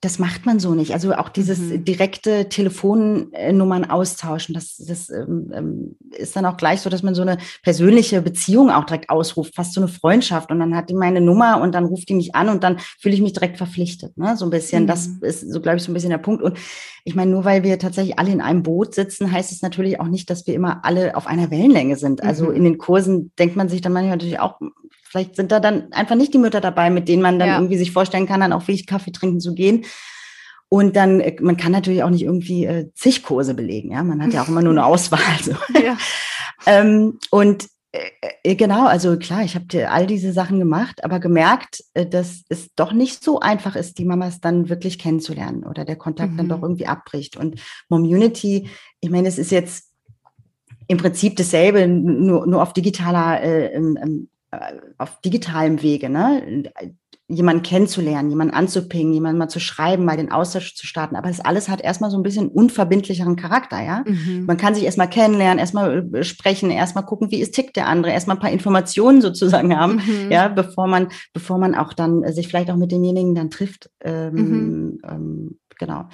das macht man so nicht. Also auch dieses mhm. direkte Telefonnummern austauschen, das, das ähm, ähm, ist dann auch gleich so, dass man so eine persönliche Beziehung auch direkt ausruft, fast so eine Freundschaft. Und dann hat die meine Nummer und dann ruft die mich an und dann fühle ich mich direkt verpflichtet. Ne? So ein bisschen, mhm. das ist so, glaube ich, so ein bisschen der Punkt. Und ich meine, nur weil wir tatsächlich alle in einem Boot sitzen, heißt es natürlich auch nicht, dass wir immer alle auf einer Wellenlänge sind. Also mhm. in den Kursen denkt man sich dann manchmal natürlich auch, vielleicht sind da dann einfach nicht die Mütter dabei, mit denen man dann ja. irgendwie sich vorstellen kann, dann auch wirklich Kaffee trinken zu gehen. Und dann, äh, man kann natürlich auch nicht irgendwie äh, zig Kurse belegen, ja. Man hat ja auch immer nur eine Auswahl. So. Ja. ähm, und äh, äh, genau, also klar, ich habe all diese Sachen gemacht, aber gemerkt, äh, dass es doch nicht so einfach ist, die Mamas dann wirklich kennenzulernen oder der Kontakt mhm. dann doch mhm. irgendwie abbricht. Und Momunity, ich meine, es ist jetzt im Prinzip dasselbe, nur, nur auf digitaler äh, ähm, auf digitalem Wege, ne? jemanden kennenzulernen, jemanden anzupingen, jemanden mal zu schreiben, mal den Austausch zu starten. Aber das alles hat erstmal so ein bisschen unverbindlicheren Charakter, ja. Mhm. Man kann sich erstmal kennenlernen, erstmal äh, sprechen, erstmal gucken, wie ist tickt der andere, erstmal ein paar Informationen sozusagen haben, mhm. ja, bevor man, bevor man auch dann äh, sich vielleicht auch mit denjenigen dann trifft. Ähm, mhm. ähm, genau.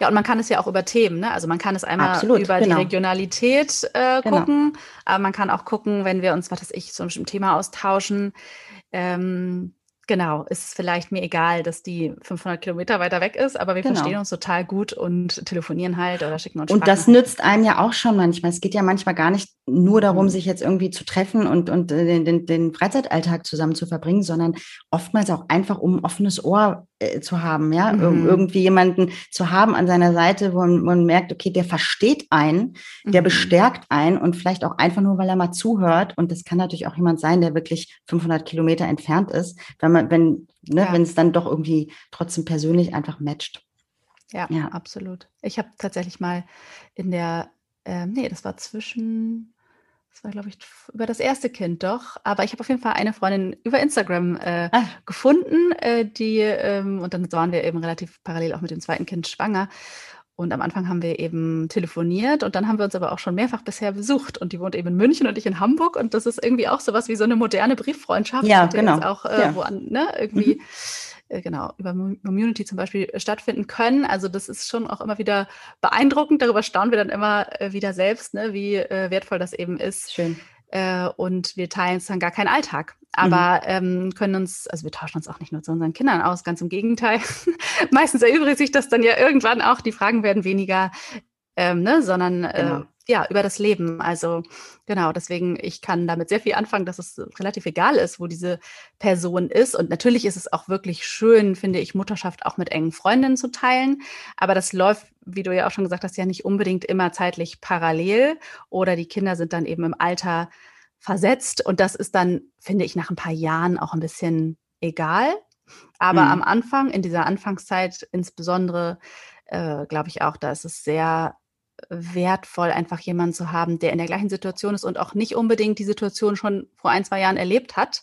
Ja, und man kann es ja auch über Themen, ne? Also man kann es einmal Absolut, über genau. die Regionalität äh, genau. gucken, genau. aber man kann auch gucken, wenn wir uns, was weiß ich, zu einem Thema austauschen, ähm, Genau, ist vielleicht mir egal, dass die 500 Kilometer weiter weg ist, aber wir genau. verstehen uns total gut und telefonieren halt oder schicken uns Und das nützt einem ja auch schon manchmal. Es geht ja manchmal gar nicht nur darum, mhm. sich jetzt irgendwie zu treffen und, und äh, den, den, den Freizeitalltag zusammen zu verbringen, sondern oftmals auch einfach um ein offenes Ohr äh, zu haben, ja, mhm. irgendwie jemanden zu haben an seiner Seite, wo man, man merkt, okay, der versteht einen, der mhm. bestärkt einen und vielleicht auch einfach nur, weil er mal zuhört. Und das kann natürlich auch jemand sein, der wirklich 500 Kilometer entfernt ist, wenn man, wenn, ne, ja. wenn es dann doch irgendwie trotzdem persönlich einfach matcht. Ja, ja. absolut. Ich habe tatsächlich mal in der, äh, nee, das war zwischen das war, glaube ich, über das erste Kind doch. Aber ich habe auf jeden Fall eine Freundin über Instagram äh, ah. gefunden, äh, die, ähm, und dann waren wir eben relativ parallel auch mit dem zweiten Kind schwanger. Und am Anfang haben wir eben telefoniert und dann haben wir uns aber auch schon mehrfach bisher besucht. Und die wohnt eben in München und ich in Hamburg. Und das ist irgendwie auch sowas wie so eine moderne Brieffreundschaft. Ja, genau. Auch äh, ja. wo ne, irgendwie. Mhm äh, genau, über Community zum Beispiel äh, stattfinden können. Also das ist schon auch immer wieder beeindruckend. Darüber staunen wir dann immer äh, wieder selbst, ne, wie wertvoll das eben ist. Schön. und wir teilen es dann gar keinen Alltag. Aber mhm. ähm, können uns, also wir tauschen uns auch nicht nur zu unseren Kindern aus, ganz im Gegenteil. Meistens erübrigt sich das dann ja irgendwann auch, die Fragen werden weniger, ähm, ne, sondern genau. äh, ja, über das Leben. Also genau, deswegen, ich kann damit sehr viel anfangen, dass es relativ egal ist, wo diese Person ist. Und natürlich ist es auch wirklich schön, finde ich, Mutterschaft auch mit engen Freundinnen zu teilen. Aber das läuft, wie du ja auch schon gesagt hast, ja nicht unbedingt immer zeitlich parallel oder die Kinder sind dann eben im Alter versetzt. Und das ist dann, finde ich, nach ein paar Jahren auch ein bisschen egal. Aber mhm. am Anfang, in dieser Anfangszeit insbesondere, äh, glaube ich auch, da ist es sehr wertvoll, einfach jemanden zu haben, der in der gleichen Situation ist und auch nicht unbedingt die Situation schon vor ein, zwei Jahren erlebt hat.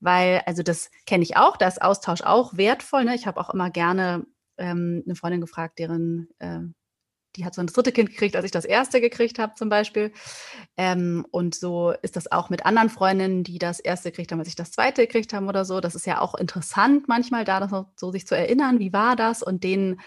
Weil, also das kenne ich auch, da ist Austausch auch wertvoll. Ne? Ich habe auch immer gerne ähm, eine Freundin gefragt, deren, äh, die hat so ein dritte Kind gekriegt, als ich das erste gekriegt habe zum Beispiel. Ähm, und so ist das auch mit anderen Freundinnen, die das erste gekriegt haben, als ich das zweite gekriegt habe oder so. Das ist ja auch interessant manchmal, da so sich zu erinnern, wie war das und denen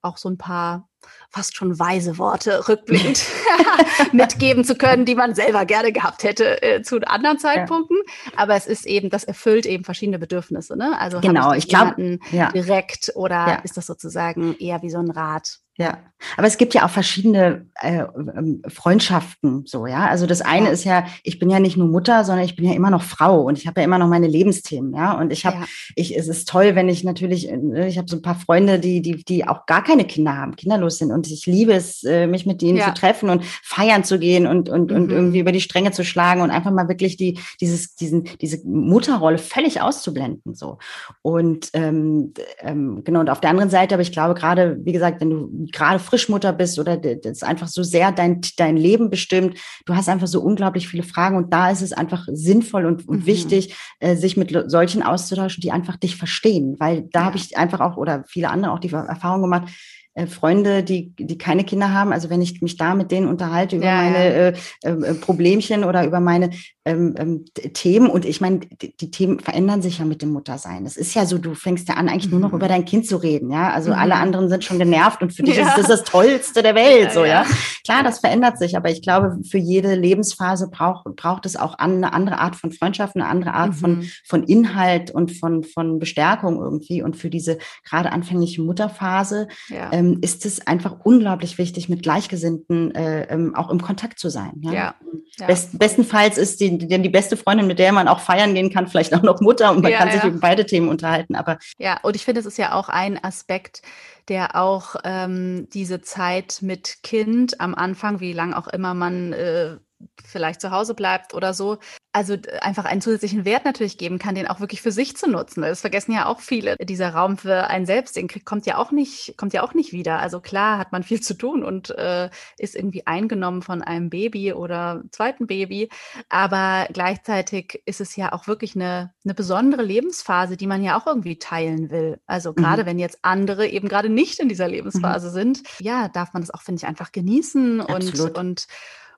auch so ein paar fast schon weise Worte rückblickend mitgeben zu können, die man selber gerne gehabt hätte äh, zu anderen Zeitpunkten. Ja. Aber es ist eben, das erfüllt eben verschiedene Bedürfnisse. Ne? Also genau, ich, ich glaube ja. direkt oder ja. ist das sozusagen eher wie so ein Rat? Ja, aber es gibt ja auch verschiedene äh, ähm, Freundschaften, so ja. Also das eine ja. ist ja, ich bin ja nicht nur Mutter, sondern ich bin ja immer noch Frau und ich habe ja immer noch meine Lebensthemen, ja. Und ich habe, ja. ich, es ist toll, wenn ich natürlich, äh, ich habe so ein paar Freunde, die, die, die auch gar keine Kinder haben, kinderlos sind und ich liebe es, äh, mich mit denen ja. zu treffen und feiern zu gehen und und mhm. und irgendwie über die Stränge zu schlagen und einfach mal wirklich die dieses diesen diese Mutterrolle völlig auszublenden, so. Und ähm, ähm, genau und auf der anderen Seite, aber ich glaube gerade, wie gesagt, wenn du gerade Frischmutter bist oder das einfach so sehr dein, dein Leben bestimmt, du hast einfach so unglaublich viele Fragen und da ist es einfach sinnvoll und, und mhm. wichtig, äh, sich mit solchen auszutauschen, die einfach dich verstehen, weil da ja. habe ich einfach auch oder viele andere auch die Erfahrung gemacht, äh, Freunde, die, die keine Kinder haben, also wenn ich mich da mit denen unterhalte über ja, meine ja. Äh, äh, Problemchen oder über meine ähm, ähm, Themen und ich meine, die, die, Themen verändern sich ja mit dem Muttersein. Es ist ja so, du fängst ja an, eigentlich nur noch mhm. über dein Kind zu reden, ja. Also mhm. alle anderen sind schon genervt und für dich ja. ist das das Tollste der Welt, so, ja. Klar, das verändert sich, aber ich glaube, für jede Lebensphase braucht, braucht es auch eine andere Art von Freundschaft, eine andere Art mhm. von, von Inhalt und von, von Bestärkung irgendwie. Und für diese gerade anfängliche Mutterphase ähm, ist es einfach unglaublich wichtig, mit Gleichgesinnten äh, ähm, auch im Kontakt zu sein. Ja? ja, ja. Best, bestenfalls ist die, die, die beste Freundin, mit der man auch feiern gehen kann, vielleicht auch noch Mutter und man ja, kann sich über beide Themen unterhalten. Aber ja, und ich finde, es ist ja auch ein Aspekt, der auch ähm, diese Zeit mit Kind am Anfang, wie lang auch immer man äh, vielleicht zu Hause bleibt oder so, also einfach einen zusätzlichen Wert natürlich geben kann, den auch wirklich für sich zu nutzen. Das vergessen ja auch viele. Dieser Raum für einen selbst, den kommt ja auch nicht, kommt ja auch nicht wieder. Also klar hat man viel zu tun und äh, ist irgendwie eingenommen von einem Baby oder zweiten Baby. Aber gleichzeitig ist es ja auch wirklich eine, eine besondere Lebensphase, die man ja auch irgendwie teilen will. Also gerade mhm. wenn jetzt andere eben gerade nicht in dieser Lebensphase mhm. sind, ja, darf man das auch, finde ich, einfach genießen Absolut. und, und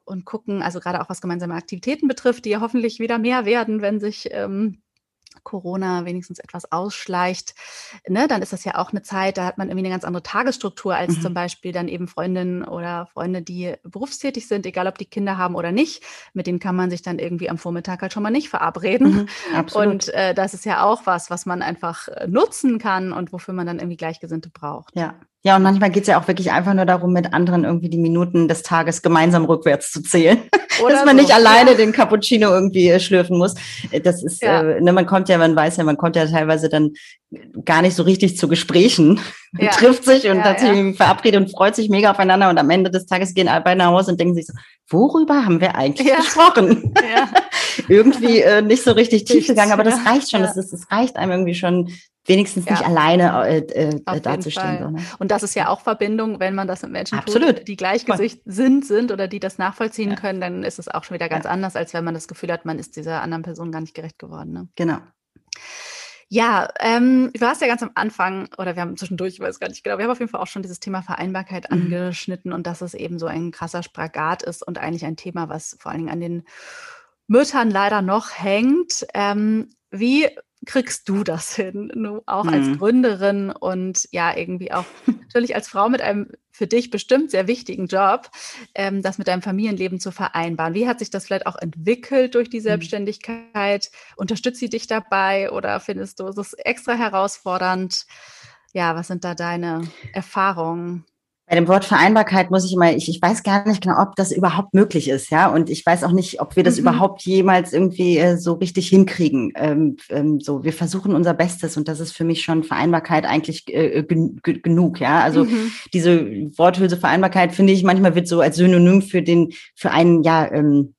und gucken, also gerade auch was gemeinsame Aktivitäten betrifft, die ja hoffentlich wieder mehr werden, wenn sich ähm, Corona wenigstens etwas ausschleicht, ne, dann ist das ja auch eine Zeit, da hat man irgendwie eine ganz andere Tagesstruktur als mhm. zum Beispiel dann eben Freundinnen oder Freunde, die berufstätig sind, egal ob die Kinder haben oder nicht. Mit denen kann man sich dann irgendwie am Vormittag halt schon mal nicht verabreden. Mhm, und äh, das ist ja auch was, was man einfach äh, nutzen kann und wofür man dann irgendwie Gleichgesinnte braucht. Ja, Ja, und manchmal geht es ja auch wirklich einfach nur darum, mit anderen irgendwie die Minuten des Tages gemeinsam rückwärts zu zählen. Oder Dass man so, nicht alleine ja. den Cappuccino irgendwie äh, schlürfen muss. Das ist, ja. äh, ne, man kommt ja, man weiß ja, man kommt ja teilweise dann gar nicht so richtig zu Gesprächen, ja. trifft sich und hat sich verabredet und freut sich mega aufeinander und am Ende des Tages gehen alle beide nach Hause und denken sich so, worüber haben wir eigentlich gesprochen? irgendwie äh, nicht so richtig tief gegangen, aber das reicht schon. Das, ist, das reicht einem irgendwie schon wenigstens ja. nicht alleine äh, äh, dazustehen. So, ne? Und das ist ja auch Verbindung, wenn man das mit Menschen Absolut. tut, die gleichgesicht sind, sind oder die das nachvollziehen ja. können, dann ist es auch schon wieder ganz ja. anders, als wenn man das Gefühl hat, man ist dieser anderen Person gar nicht gerecht geworden. Ne? Genau. Ja, ähm, du hast ja ganz am Anfang, oder wir haben zwischendurch, ich weiß gar nicht genau, wir haben auf jeden Fall auch schon dieses Thema Vereinbarkeit mhm. angeschnitten und dass es eben so ein krasser Spagat ist und eigentlich ein Thema, was vor allen Dingen an den Müttern leider noch hängt. Ähm, wie kriegst du das hin? Du auch mhm. als Gründerin und ja, irgendwie auch natürlich als Frau mit einem für dich bestimmt sehr wichtigen Job, ähm, das mit deinem Familienleben zu vereinbaren. Wie hat sich das vielleicht auch entwickelt durch die mhm. Selbstständigkeit? Unterstützt sie dich dabei oder findest du es extra herausfordernd? Ja, was sind da deine Erfahrungen? Bei dem Wort Vereinbarkeit muss ich immer, ich, ich weiß gar nicht genau, ob das überhaupt möglich ist, ja. Und ich weiß auch nicht, ob wir das mhm. überhaupt jemals irgendwie äh, so richtig hinkriegen. Ähm, ähm, so, wir versuchen unser Bestes und das ist für mich schon Vereinbarkeit eigentlich äh, gen genug, ja. Also mhm. diese Worthülse Vereinbarkeit finde ich manchmal wird so als Synonym für den, für einen, ja, ähm,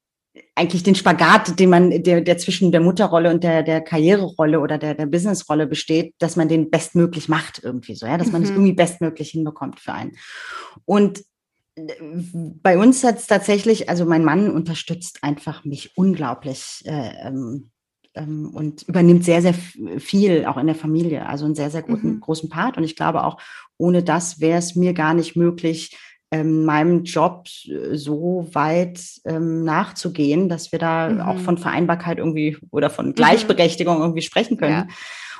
eigentlich den Spagat, den man, der, der zwischen der Mutterrolle und der, der Karriererolle oder der, der Businessrolle besteht, dass man den bestmöglich macht irgendwie so, ja, dass man es mhm. irgendwie bestmöglich hinbekommt für einen. Und äh, bei uns hat es tatsächlich, also mein Mann unterstützt einfach mich unglaublich äh, ähm, ähm, und übernimmt sehr, sehr viel auch in der Familie, also einen sehr, sehr guten, mhm. großen Part. Und ich glaube auch, ohne das wäre es mir gar nicht möglich, ähm, meinem Job äh, so weit ähm, nachzugehen, dass wir da mhm. auch von Vereinbarkeit irgendwie oder von mhm. Gleichberechtigung mhm. irgendwie sprechen können. Ja.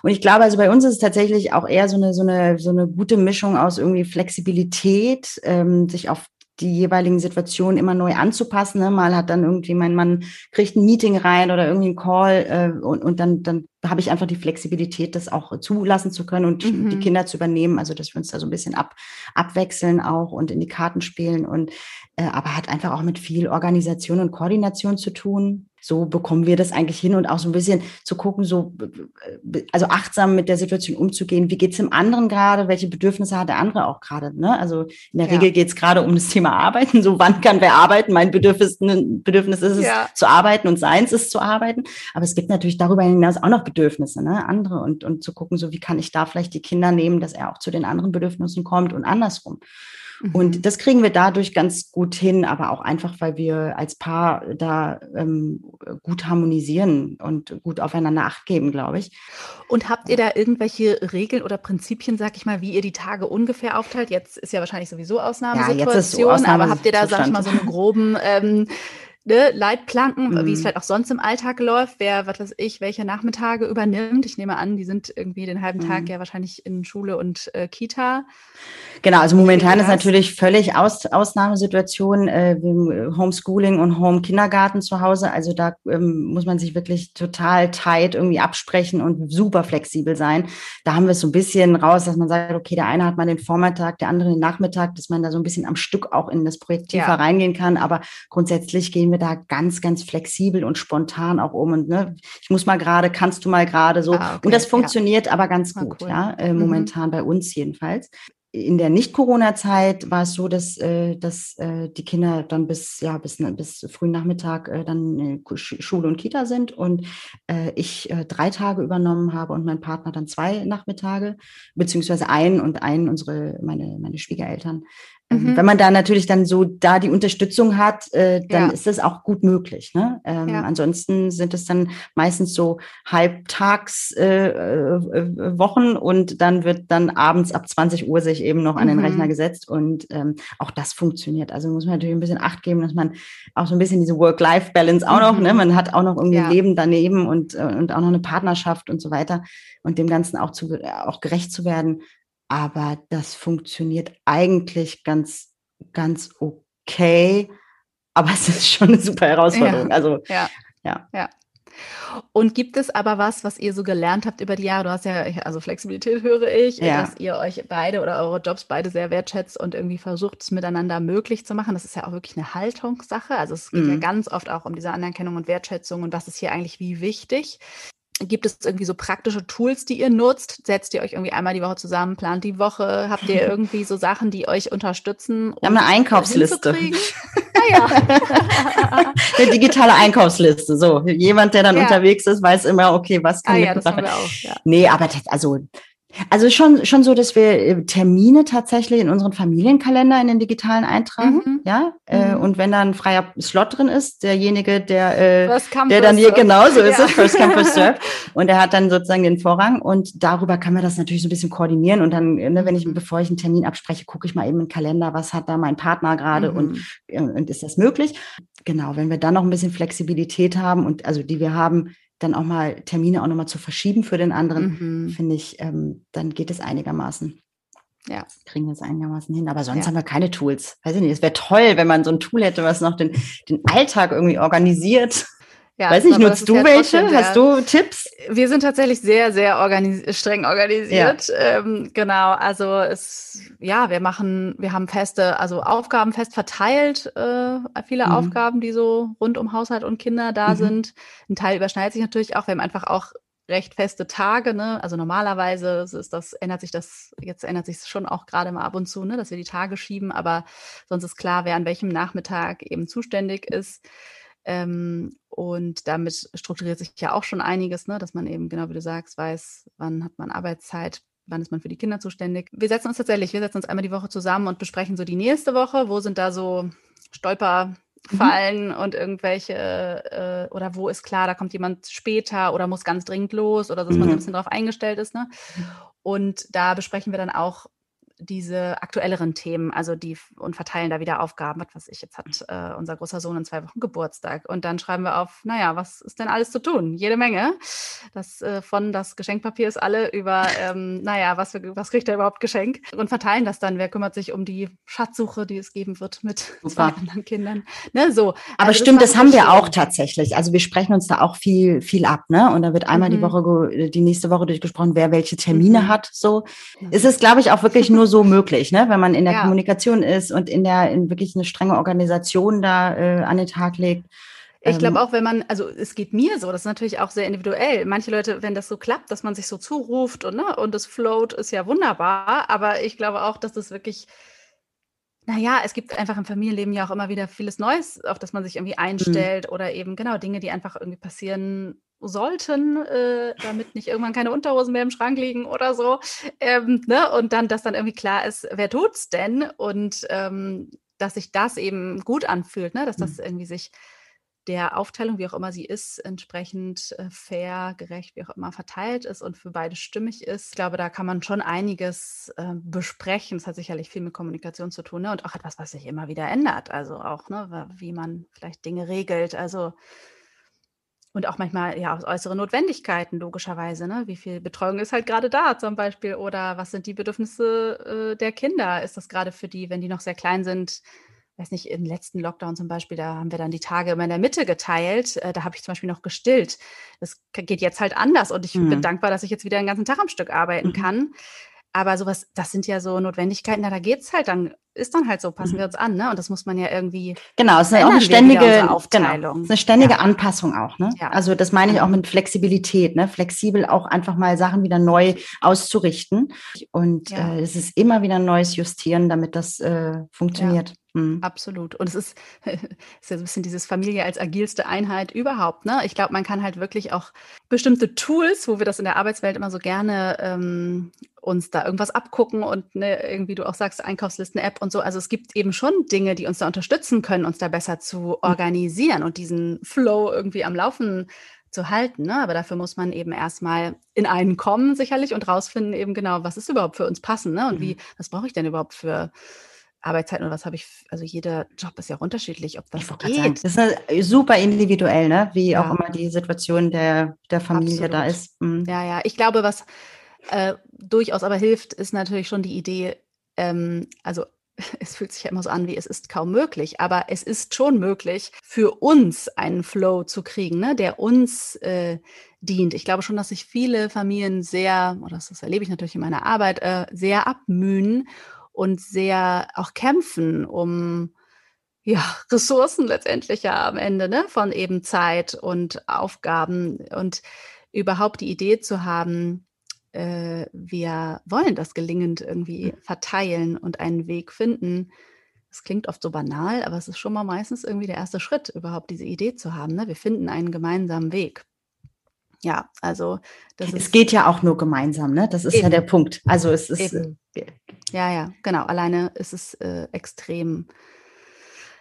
Und ich glaube, also bei uns ist es tatsächlich auch eher so eine, so eine, so eine gute Mischung aus irgendwie Flexibilität, ähm, sich auf die jeweiligen Situationen immer neu anzupassen. Ne? Mal hat dann irgendwie mein Mann kriegt ein Meeting rein oder irgendwie ein Call äh, und, und dann, dann habe ich einfach die Flexibilität, das auch zulassen zu können und mhm. die Kinder zu übernehmen. Also dass wir uns da so ein bisschen ab, abwechseln auch und in die Karten spielen und äh, aber hat einfach auch mit viel Organisation und Koordination zu tun so bekommen wir das eigentlich hin und auch so ein bisschen zu gucken, so also achtsam mit der Situation umzugehen. Wie geht es dem anderen gerade? Welche Bedürfnisse hat der andere auch gerade? Ne? Also in der ja. Regel geht es gerade um das Thema Arbeiten. So wann kann wer arbeiten? Mein Bedürfnis, Bedürfnis ist es ja. zu arbeiten und seins ist zu arbeiten. Aber es gibt natürlich darüber hinaus auch noch Bedürfnisse, ne? andere und und zu gucken, so wie kann ich da vielleicht die Kinder nehmen, dass er auch zu den anderen Bedürfnissen kommt und andersrum. Und mhm. das kriegen wir dadurch ganz gut hin, aber auch einfach, weil wir als Paar da ähm, gut harmonisieren und gut aufeinander Acht geben, glaube ich. Und habt ihr da irgendwelche Regeln oder Prinzipien, sag ich mal, wie ihr die Tage ungefähr aufteilt? Jetzt ist ja wahrscheinlich sowieso Ausnahmesituation, ja, so Ausnahmesituation aber habt ihr da, sag ich mal, so einen groben ähm, ne, Leitplanken, mhm. wie es vielleicht auch sonst im Alltag läuft, wer, was weiß ich, welche Nachmittage übernimmt. Ich nehme an, die sind irgendwie den halben Tag mhm. ja wahrscheinlich in Schule und äh, Kita. Genau, also momentan ist natürlich völlig Aus, Ausnahmesituation, äh, Homeschooling und Home-Kindergarten zu Hause. Also da ähm, muss man sich wirklich total tight irgendwie absprechen und super flexibel sein. Da haben wir es so ein bisschen raus, dass man sagt, okay, der eine hat mal den Vormittag, der andere den Nachmittag, dass man da so ein bisschen am Stück auch in das Projekt tiefer ja. reingehen kann. Aber grundsätzlich gehen wir da ganz, ganz flexibel und spontan auch um. Und ne, ich muss mal gerade, kannst du mal gerade so. Ah, okay. Und das funktioniert ja. aber ganz ah, gut, cool. ja, äh, mhm. momentan mhm. bei uns jedenfalls in der Nicht-Corona-Zeit war es so, dass, äh, dass äh, die Kinder dann bis, ja, bis, bis frühen Nachmittag äh, dann in Schule und Kita sind und äh, ich äh, drei Tage übernommen habe und mein Partner dann zwei Nachmittage, beziehungsweise einen und einen unsere, meine, meine Schwiegereltern mhm. Wenn man da natürlich dann so da die Unterstützung hat, äh, dann ja. ist das auch gut möglich. Ne? Ähm, ja. Ansonsten sind es dann meistens so Halbtagswochen äh, äh, und dann wird dann abends ab 20 Uhr sich eben noch an den mhm. Rechner gesetzt und ähm, auch das funktioniert. Also muss man natürlich ein bisschen Acht geben, dass man auch so ein bisschen diese Work-Life-Balance auch mhm. noch, ne? man hat auch noch irgendwie ja. ein Leben daneben und, äh, und auch noch eine Partnerschaft und so weiter und dem Ganzen auch, zu, auch gerecht zu werden. Aber das funktioniert eigentlich ganz, ganz okay. Aber es ist schon eine super Herausforderung. Ja. Also, ja. ja. ja. Und gibt es aber was, was ihr so gelernt habt über die Jahre? Du hast ja, also Flexibilität höre ich, ja. dass ihr euch beide oder eure Jobs beide sehr wertschätzt und irgendwie versucht, es miteinander möglich zu machen. Das ist ja auch wirklich eine Haltungssache. Also es geht mhm. ja ganz oft auch um diese Anerkennung und Wertschätzung und was ist hier eigentlich wie wichtig. Gibt es irgendwie so praktische Tools, die ihr nutzt? Setzt ihr euch irgendwie einmal die Woche zusammen, plant die Woche? Habt ihr irgendwie so Sachen, die euch unterstützen? Wir haben eine Einkaufsliste. ja. eine digitale Einkaufsliste. So, jemand, der dann ja. unterwegs ist, weiß immer, okay, was kann ah, ich ja, ja. Nee, aber das, also also schon, schon so, dass wir äh, Termine tatsächlich in unseren Familienkalender in den digitalen eintragen, mhm. ja. Äh, mhm. und wenn da ein freier Slot drin ist, derjenige, der, äh, der dann hier genauso ist, ja. first come, first serve. Und der hat dann sozusagen den Vorrang und darüber kann man das natürlich so ein bisschen koordinieren. Und dann, ne, wenn ich, mhm. bevor ich einen Termin abspreche, gucke ich mal eben im Kalender, was hat da mein Partner gerade mhm. und, und ist das möglich? Genau, wenn wir dann noch ein bisschen Flexibilität haben und also die wir haben, dann auch mal Termine auch nochmal zu verschieben für den anderen, mhm. finde ich, ähm, dann geht es einigermaßen. Ja. Kriegen wir es einigermaßen hin. Aber sonst ja. haben wir keine Tools. Weiß ich nicht. Es wäre toll, wenn man so ein Tool hätte, was noch den, den Alltag irgendwie organisiert. Ja, Weiß ich, nutzt du ja welche? Hast du Tipps? Wir sind tatsächlich sehr, sehr organis streng organisiert. Ja. Ähm, genau, also es, ja, wir machen, wir haben feste, also Aufgaben fest verteilt, äh, viele mhm. Aufgaben, die so rund um Haushalt und Kinder da mhm. sind. Ein Teil überschneidet sich natürlich auch. Wir haben einfach auch recht feste Tage, ne? Also normalerweise ist das, ändert sich das, jetzt ändert sich es schon auch gerade mal ab und zu, ne, dass wir die Tage schieben, aber sonst ist klar, wer an welchem Nachmittag eben zuständig ist. Ähm, und damit strukturiert sich ja auch schon einiges, ne? dass man eben, genau wie du sagst, weiß, wann hat man Arbeitszeit, wann ist man für die Kinder zuständig. Wir setzen uns tatsächlich, wir setzen uns einmal die Woche zusammen und besprechen so die nächste Woche, wo sind da so Stolperfallen mhm. und irgendwelche, äh, oder wo ist klar, da kommt jemand später oder muss ganz dringend los oder dass mhm. man so ein bisschen darauf eingestellt ist. Ne? Mhm. Und da besprechen wir dann auch diese aktuelleren Themen, also die und verteilen da wieder Aufgaben. Was weiß ich, jetzt hat äh, unser großer Sohn in zwei Wochen Geburtstag. Und dann schreiben wir auf, naja, was ist denn alles zu tun? Jede Menge. Das äh, von das Geschenkpapier ist alle über, ähm, naja, was, was kriegt er überhaupt Geschenk? Und verteilen das dann. Wer kümmert sich um die Schatzsuche, die es geben wird mit Super. zwei anderen Kindern? Ne, so. Aber also stimmt, das, das haben wir auch tatsächlich. Also wir sprechen uns da auch viel, viel ab, ne? Und da wird einmal mhm. die Woche, die nächste Woche durchgesprochen, wer welche Termine mhm. hat. So. Ist es, glaube ich, auch wirklich nur so möglich, ne? wenn man in der ja. Kommunikation ist und in der in wirklich eine strenge Organisation da äh, an den Tag legt. Ich glaube ähm, auch, wenn man, also es geht mir so, das ist natürlich auch sehr individuell. Manche Leute, wenn das so klappt, dass man sich so zuruft und, ne, und das float, ist ja wunderbar. Aber ich glaube auch, dass das wirklich, naja, es gibt einfach im Familienleben ja auch immer wieder vieles Neues, auf das man sich irgendwie mhm. einstellt mhm. oder eben genau Dinge, die einfach irgendwie passieren sollten, äh, damit nicht irgendwann keine Unterhosen mehr im Schrank liegen oder so. Ähm, ne? Und dann, dass dann irgendwie klar ist, wer tut's denn? Und ähm, dass sich das eben gut anfühlt, ne? dass das mhm. irgendwie sich der Aufteilung, wie auch immer sie ist, entsprechend äh, fair, gerecht, wie auch immer verteilt ist und für beide stimmig ist. Ich glaube, da kann man schon einiges äh, besprechen. Es hat sicherlich viel mit Kommunikation zu tun ne? und auch etwas, was sich immer wieder ändert. Also auch, ne, wie man vielleicht Dinge regelt. Also und auch manchmal ja aus äußeren Notwendigkeiten, logischerweise. Ne? Wie viel Betreuung ist halt gerade da zum Beispiel? Oder was sind die Bedürfnisse äh, der Kinder? Ist das gerade für die, wenn die noch sehr klein sind? Weiß nicht, im letzten Lockdown zum Beispiel, da haben wir dann die Tage immer in der Mitte geteilt. Äh, da habe ich zum Beispiel noch gestillt. Das geht jetzt halt anders und ich mhm. bin dankbar, dass ich jetzt wieder den ganzen Tag am Stück arbeiten mhm. kann. Aber sowas, das sind ja so Notwendigkeiten, da geht es halt dann, ist dann halt so, passen wir mhm. uns an, ne? Und das muss man ja irgendwie. Genau, es ist auch eine ständige genau, ist eine ständige ja. Anpassung auch, ne? Ja. Also das meine ich auch mit Flexibilität, ne? Flexibel auch einfach mal Sachen wieder neu auszurichten. Und ja. äh, es ist immer wieder ein neues Justieren, damit das äh, funktioniert. Mhm. Absolut. Und es ist, ist ja so ein bisschen dieses Familie als agilste Einheit überhaupt. Ne? Ich glaube, man kann halt wirklich auch bestimmte Tools, wo wir das in der Arbeitswelt immer so gerne ähm, uns da irgendwas abgucken und ne, irgendwie du auch sagst, Einkaufslisten-App und so. Also es gibt eben schon Dinge, die uns da unterstützen können, uns da besser zu mhm. organisieren und diesen Flow irgendwie am Laufen zu halten. Ne? Aber dafür muss man eben erstmal in einen kommen, sicherlich, und rausfinden, eben genau, was ist überhaupt für uns passend, ne? Und mhm. wie, was brauche ich denn überhaupt für Arbeitszeiten oder was habe ich, also jeder Job ist ja auch unterschiedlich, ob das geht. Sagen, das ist super individuell, ne? wie ja. auch immer die Situation der, der Familie Absolut. da ist. Mhm. Ja, ja, ich glaube, was äh, durchaus aber hilft, ist natürlich schon die Idee, ähm, also es fühlt sich ja immer so an, wie es ist kaum möglich, aber es ist schon möglich, für uns einen Flow zu kriegen, ne, der uns äh, dient. Ich glaube schon, dass sich viele Familien sehr, oder das erlebe ich natürlich in meiner Arbeit, äh, sehr abmühen und sehr auch kämpfen, um ja, Ressourcen letztendlich ja am Ende, ne, von eben Zeit und Aufgaben und überhaupt die Idee zu haben, äh, wir wollen das gelingend irgendwie mhm. verteilen und einen Weg finden. Es klingt oft so banal, aber es ist schon mal meistens irgendwie der erste Schritt, überhaupt diese Idee zu haben. Ne? Wir finden einen gemeinsamen Weg. Ja, also das es geht ja auch nur gemeinsam, ne? Das ist eben. ja der Punkt. Also es ist eben. Äh, ja, ja, genau. Alleine ist es äh, extrem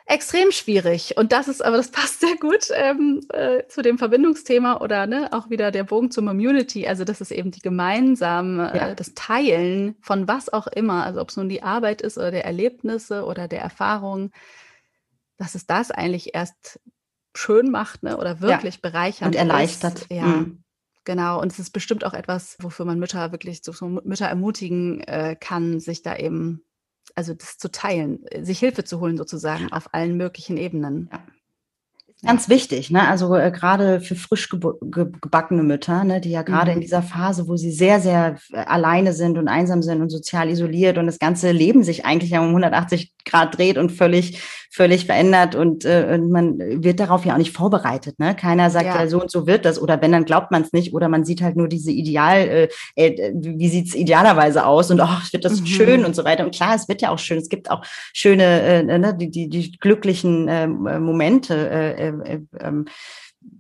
extrem schwierig. Und das ist, aber das passt sehr gut ähm, äh, zu dem Verbindungsthema oder ne, auch wieder der Bogen zur Community. Also das ist eben die gemeinsame, ja. äh, das Teilen von was auch immer, also ob es nun die Arbeit ist oder der Erlebnisse oder der Erfahrungen, dass es das eigentlich erst schön macht ne, oder wirklich ja. bereichernd und erleichtert. Ist. Ja. Mhm. Genau, und es ist bestimmt auch etwas, wofür man Mütter wirklich so, so Mütter ermutigen äh, kann, sich da eben also das zu teilen, sich Hilfe zu holen sozusagen auf allen möglichen Ebenen. Ja. Ganz wichtig, ne? Also äh, gerade für frisch gebackene Mütter, ne, die ja gerade mhm. in dieser Phase, wo sie sehr, sehr äh, alleine sind und einsam sind und sozial isoliert und das ganze Leben sich eigentlich um 180 Grad dreht und völlig, völlig verändert und, äh, und man wird darauf ja auch nicht vorbereitet. Ne? Keiner sagt ja. ja so und so wird das oder wenn, dann glaubt man es nicht oder man sieht halt nur diese Ideal, äh, äh, wie sieht's idealerweise aus und ach, wird das mhm. schön und so weiter. Und klar, es wird ja auch schön. Es gibt auch schöne, äh, ne, die, die, die glücklichen äh, Momente. Äh, äh, äh,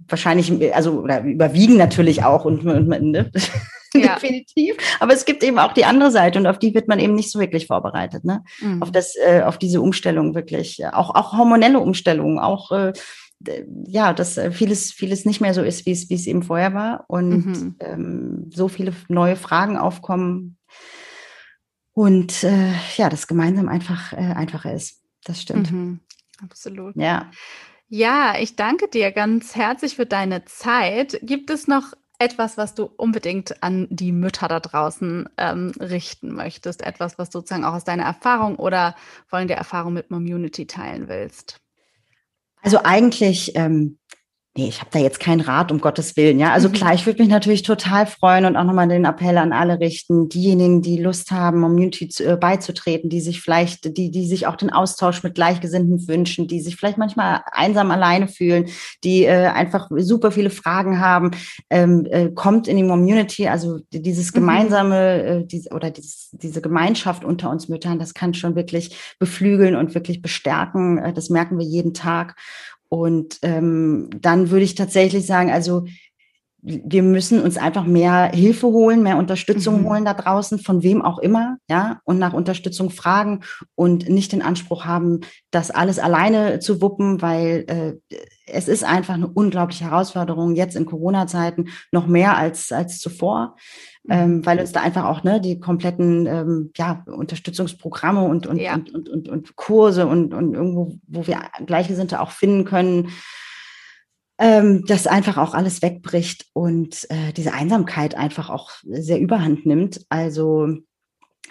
wahrscheinlich, also oder überwiegen natürlich auch und, und ne? ja. definitiv. Aber es gibt eben auch die andere Seite und auf die wird man eben nicht so wirklich vorbereitet, ne? Mhm. Auf das, äh, auf diese Umstellung wirklich, auch auch hormonelle Umstellungen, auch äh, ja, dass äh, vieles, vieles nicht mehr so ist, wie es, wie es eben vorher war und mhm. ähm, so viele neue Fragen aufkommen und äh, ja, das gemeinsam einfach äh, einfacher ist. Das stimmt. Mhm. Absolut. Ja. Ja, ich danke dir ganz herzlich für deine Zeit. Gibt es noch etwas, was du unbedingt an die Mütter da draußen ähm, richten möchtest? Etwas, was sozusagen auch aus deiner Erfahrung oder vor allem der Erfahrung mit Community teilen willst? Also eigentlich ähm, Nee, ich habe da jetzt keinen Rat, um Gottes Willen. Ja, also mhm. klar, ich würde mich natürlich total freuen und auch nochmal den Appell an alle richten, diejenigen, die Lust haben, Community zu, äh, beizutreten, die sich vielleicht, die, die sich auch den Austausch mit Gleichgesinnten wünschen, die sich vielleicht manchmal einsam alleine fühlen, die äh, einfach super viele Fragen haben, ähm, äh, kommt in die Community, also dieses mhm. gemeinsame äh, diese, oder dieses, diese Gemeinschaft unter uns Müttern, das kann schon wirklich beflügeln und wirklich bestärken. Äh, das merken wir jeden Tag. Und ähm, dann würde ich tatsächlich sagen, also wir müssen uns einfach mehr Hilfe holen, mehr Unterstützung mhm. holen da draußen, von wem auch immer, ja, und nach Unterstützung fragen und nicht den Anspruch haben, das alles alleine zu wuppen, weil äh, es ist einfach eine unglaubliche Herausforderung, jetzt in Corona-Zeiten noch mehr als, als zuvor ähm, weil uns da einfach auch ne, die kompletten ähm, ja, Unterstützungsprogramme und, und, ja. und, und, und, und, Kurse und, und irgendwo, wo wir Gleichgesinnte auch finden können, ähm, das einfach auch alles wegbricht und äh, diese Einsamkeit einfach auch sehr überhand nimmt. Also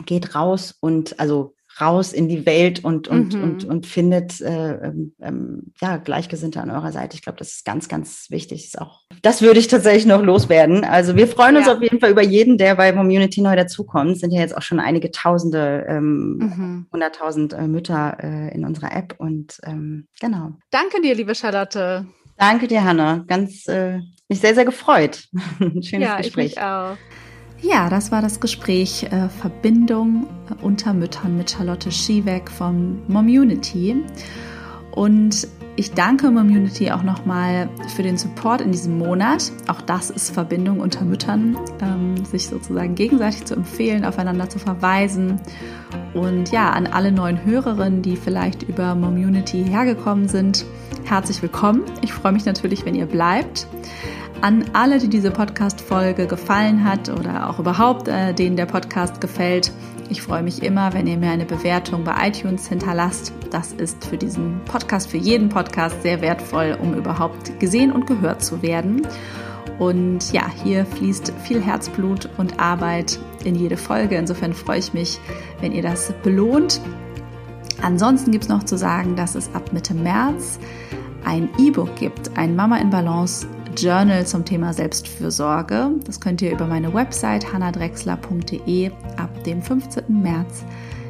geht raus und also raus in die Welt und, und, mhm. und, und findet äh, ähm, ähm, ja, Gleichgesinnte an eurer Seite. Ich glaube, das ist ganz, ganz wichtig. Ist auch, das würde ich tatsächlich noch loswerden. Also wir freuen uns ja. auf jeden Fall über jeden, der bei Community neu dazukommt. Es sind ja jetzt auch schon einige Tausende, ähm, hunderttausend mhm. äh, Mütter äh, in unserer App und ähm, genau. Danke dir, liebe Charlotte. Danke dir, Hanna. Ganz äh, mich sehr, sehr gefreut. Schönes ja, Gespräch. Ich auch. Ja, das war das Gespräch äh, Verbindung unter Müttern mit Charlotte Schiebeck von Momunity. Und ich danke Momunity auch nochmal für den Support in diesem Monat. Auch das ist Verbindung unter Müttern, ähm, sich sozusagen gegenseitig zu empfehlen, aufeinander zu verweisen. Und ja, an alle neuen Hörerinnen, die vielleicht über Momunity hergekommen sind, herzlich willkommen. Ich freue mich natürlich, wenn ihr bleibt an alle, die diese Podcast-Folge gefallen hat oder auch überhaupt äh, denen der Podcast gefällt. Ich freue mich immer, wenn ihr mir eine Bewertung bei iTunes hinterlasst. Das ist für diesen Podcast, für jeden Podcast sehr wertvoll, um überhaupt gesehen und gehört zu werden. Und ja, hier fließt viel Herzblut und Arbeit in jede Folge. Insofern freue ich mich, wenn ihr das belohnt Ansonsten gibt es noch zu sagen, dass es ab Mitte März ein E-Book gibt, ein Mama in Balance Journal zum Thema Selbstfürsorge. Das könnt ihr über meine Website hannadrexler.de ab dem 15. März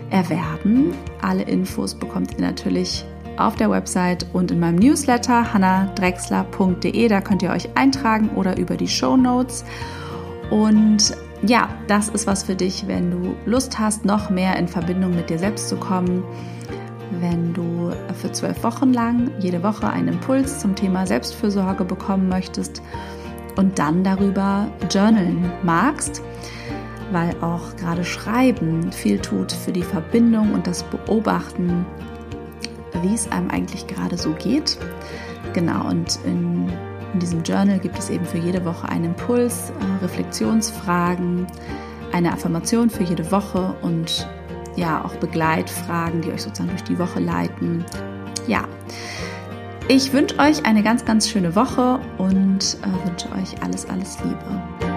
erwerben. Alle Infos bekommt ihr natürlich auf der Website und in meinem Newsletter hannadrexler.de. Da könnt ihr euch eintragen oder über die Show Notes. Und ja, das ist was für dich, wenn du Lust hast, noch mehr in Verbindung mit dir selbst zu kommen. Wenn du für zwölf Wochen lang jede Woche einen Impuls zum Thema Selbstfürsorge bekommen möchtest und dann darüber journalen magst, weil auch gerade Schreiben viel tut für die Verbindung und das Beobachten, wie es einem eigentlich gerade so geht. Genau, und in, in diesem Journal gibt es eben für jede Woche einen Impuls, äh, Reflexionsfragen, eine Affirmation für jede Woche und ja auch Begleitfragen, die euch sozusagen durch die Woche leiten. Ja, ich wünsche euch eine ganz, ganz schöne Woche und äh, wünsche euch alles, alles Liebe.